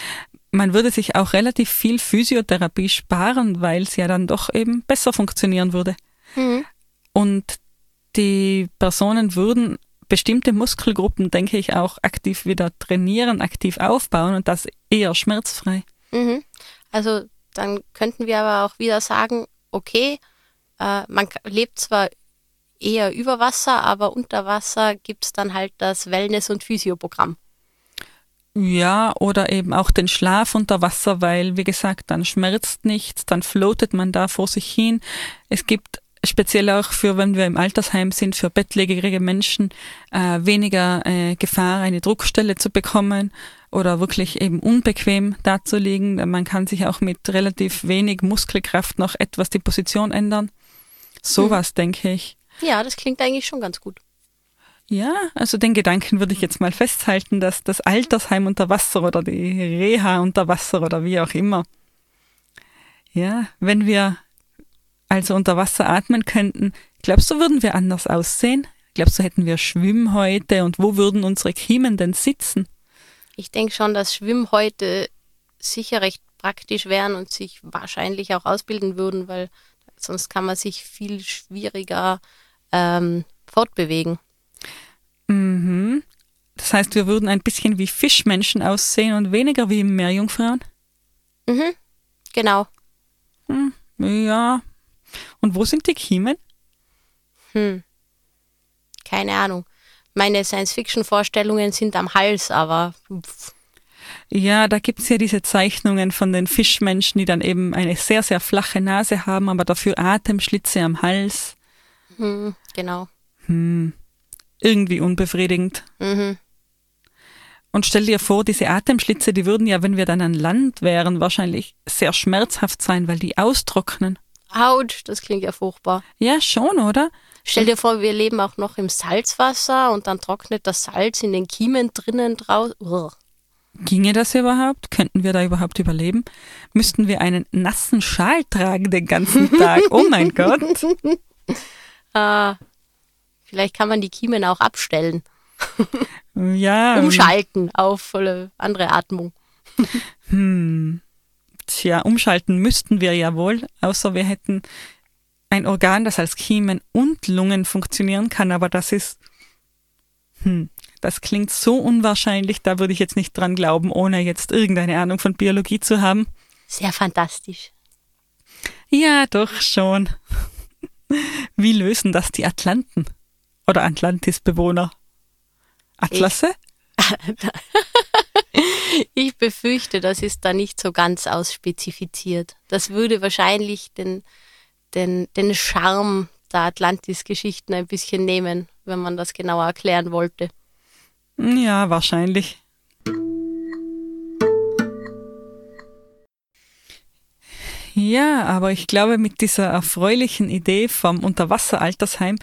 S4: Man würde sich auch relativ viel Physiotherapie sparen, weil es ja dann doch eben besser funktionieren würde.
S1: Mhm.
S4: Und die Personen würden bestimmte Muskelgruppen, denke ich, auch aktiv wieder trainieren, aktiv aufbauen und das eher schmerzfrei.
S1: Mhm. Also dann könnten wir aber auch wieder sagen, okay, äh, man lebt zwar eher über Wasser, aber unter Wasser gibt es dann halt das Wellness- und Physioprogramm.
S4: Ja, oder eben auch den Schlaf unter Wasser, weil, wie gesagt, dann schmerzt nichts, dann floatet man da vor sich hin. Es gibt speziell auch für, wenn wir im Altersheim sind, für bettlägerige Menschen äh, weniger äh, Gefahr, eine Druckstelle zu bekommen oder wirklich eben unbequem dazulegen. Man kann sich auch mit relativ wenig Muskelkraft noch etwas die Position ändern. Sowas, denke ich.
S1: Ja, das klingt eigentlich schon ganz gut.
S4: Ja, also den Gedanken würde ich jetzt mal festhalten, dass das Altersheim unter Wasser oder die Reha unter Wasser oder wie auch immer. Ja, wenn wir also unter Wasser atmen könnten, glaubst du, würden wir anders aussehen? Glaubst du, hätten wir Schwimmhäute und wo würden unsere Kiemen denn sitzen?
S1: Ich denke schon, dass Schwimmhäute sicher recht praktisch wären und sich wahrscheinlich auch ausbilden würden, weil sonst kann man sich viel schwieriger ähm, fortbewegen.
S4: Mhm. Das heißt, wir würden ein bisschen wie Fischmenschen aussehen und weniger wie Meerjungfrauen?
S1: Mhm, genau.
S4: Hm, ja. Und wo sind die Kiemen?
S1: Hm. Keine Ahnung. Meine Science-Fiction-Vorstellungen sind am Hals, aber pff,
S4: Ja, da gibt's ja diese Zeichnungen von den Fischmenschen, die dann eben eine sehr, sehr flache Nase haben, aber dafür Atemschlitze am Hals.
S1: hm, genau.
S4: Hm, irgendwie unbefriedigend.
S1: Mhm.
S4: Und stell dir vor, diese Atemschlitze, die würden ja, wenn wir dann an Land wären, wahrscheinlich sehr schmerzhaft sein, weil die austrocknen.
S1: Autsch, das klingt ja furchtbar.
S4: Ja, schon, oder?
S1: Stell dir vor, wir leben auch noch im Salzwasser und dann trocknet das Salz in den Kiemen drinnen draus. Uah.
S4: Ginge das überhaupt? Könnten wir da überhaupt überleben? Müssten wir einen nassen Schal tragen den ganzen Tag? Oh mein Gott.
S1: Äh, vielleicht kann man die Kiemen auch abstellen,
S4: Ja.
S1: umschalten auf äh, andere Atmung.
S4: Hm. Tja, umschalten müssten wir ja wohl, außer wir hätten ein Organ, das als Kiemen und Lungen funktionieren kann, aber das ist. Hm. Das klingt so unwahrscheinlich, da würde ich jetzt nicht dran glauben, ohne jetzt irgendeine Ahnung von Biologie zu haben.
S1: Sehr fantastisch.
S4: Ja, doch schon. Wie lösen das die Atlanten? Oder Atlantis-Bewohner? Atlasse?
S1: Ich befürchte, das ist da nicht so ganz ausspezifiziert. Das würde wahrscheinlich den, den, den Charme der Atlantis-Geschichten ein bisschen nehmen, wenn man das genauer erklären wollte.
S4: Ja, wahrscheinlich. Ja, aber ich glaube, mit dieser erfreulichen Idee vom Unterwasseraltersheim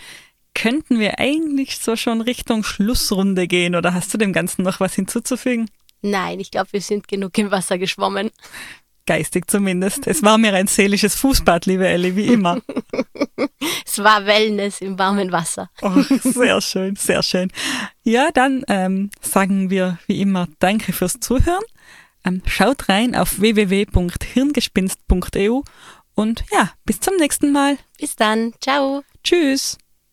S4: könnten wir eigentlich so schon Richtung Schlussrunde gehen. Oder hast du dem Ganzen noch was hinzuzufügen?
S1: Nein, ich glaube, wir sind genug im Wasser geschwommen.
S4: Geistig zumindest. Es war mir ein seelisches Fußbad, liebe Ellie, wie immer.
S1: Es war Wellness im warmen Wasser.
S4: Oh, sehr schön, sehr schön. Ja, dann ähm, sagen wir wie immer Danke fürs Zuhören. Ähm, schaut rein auf www.hirngespinst.eu und ja, bis zum nächsten Mal.
S1: Bis dann. Ciao.
S4: Tschüss.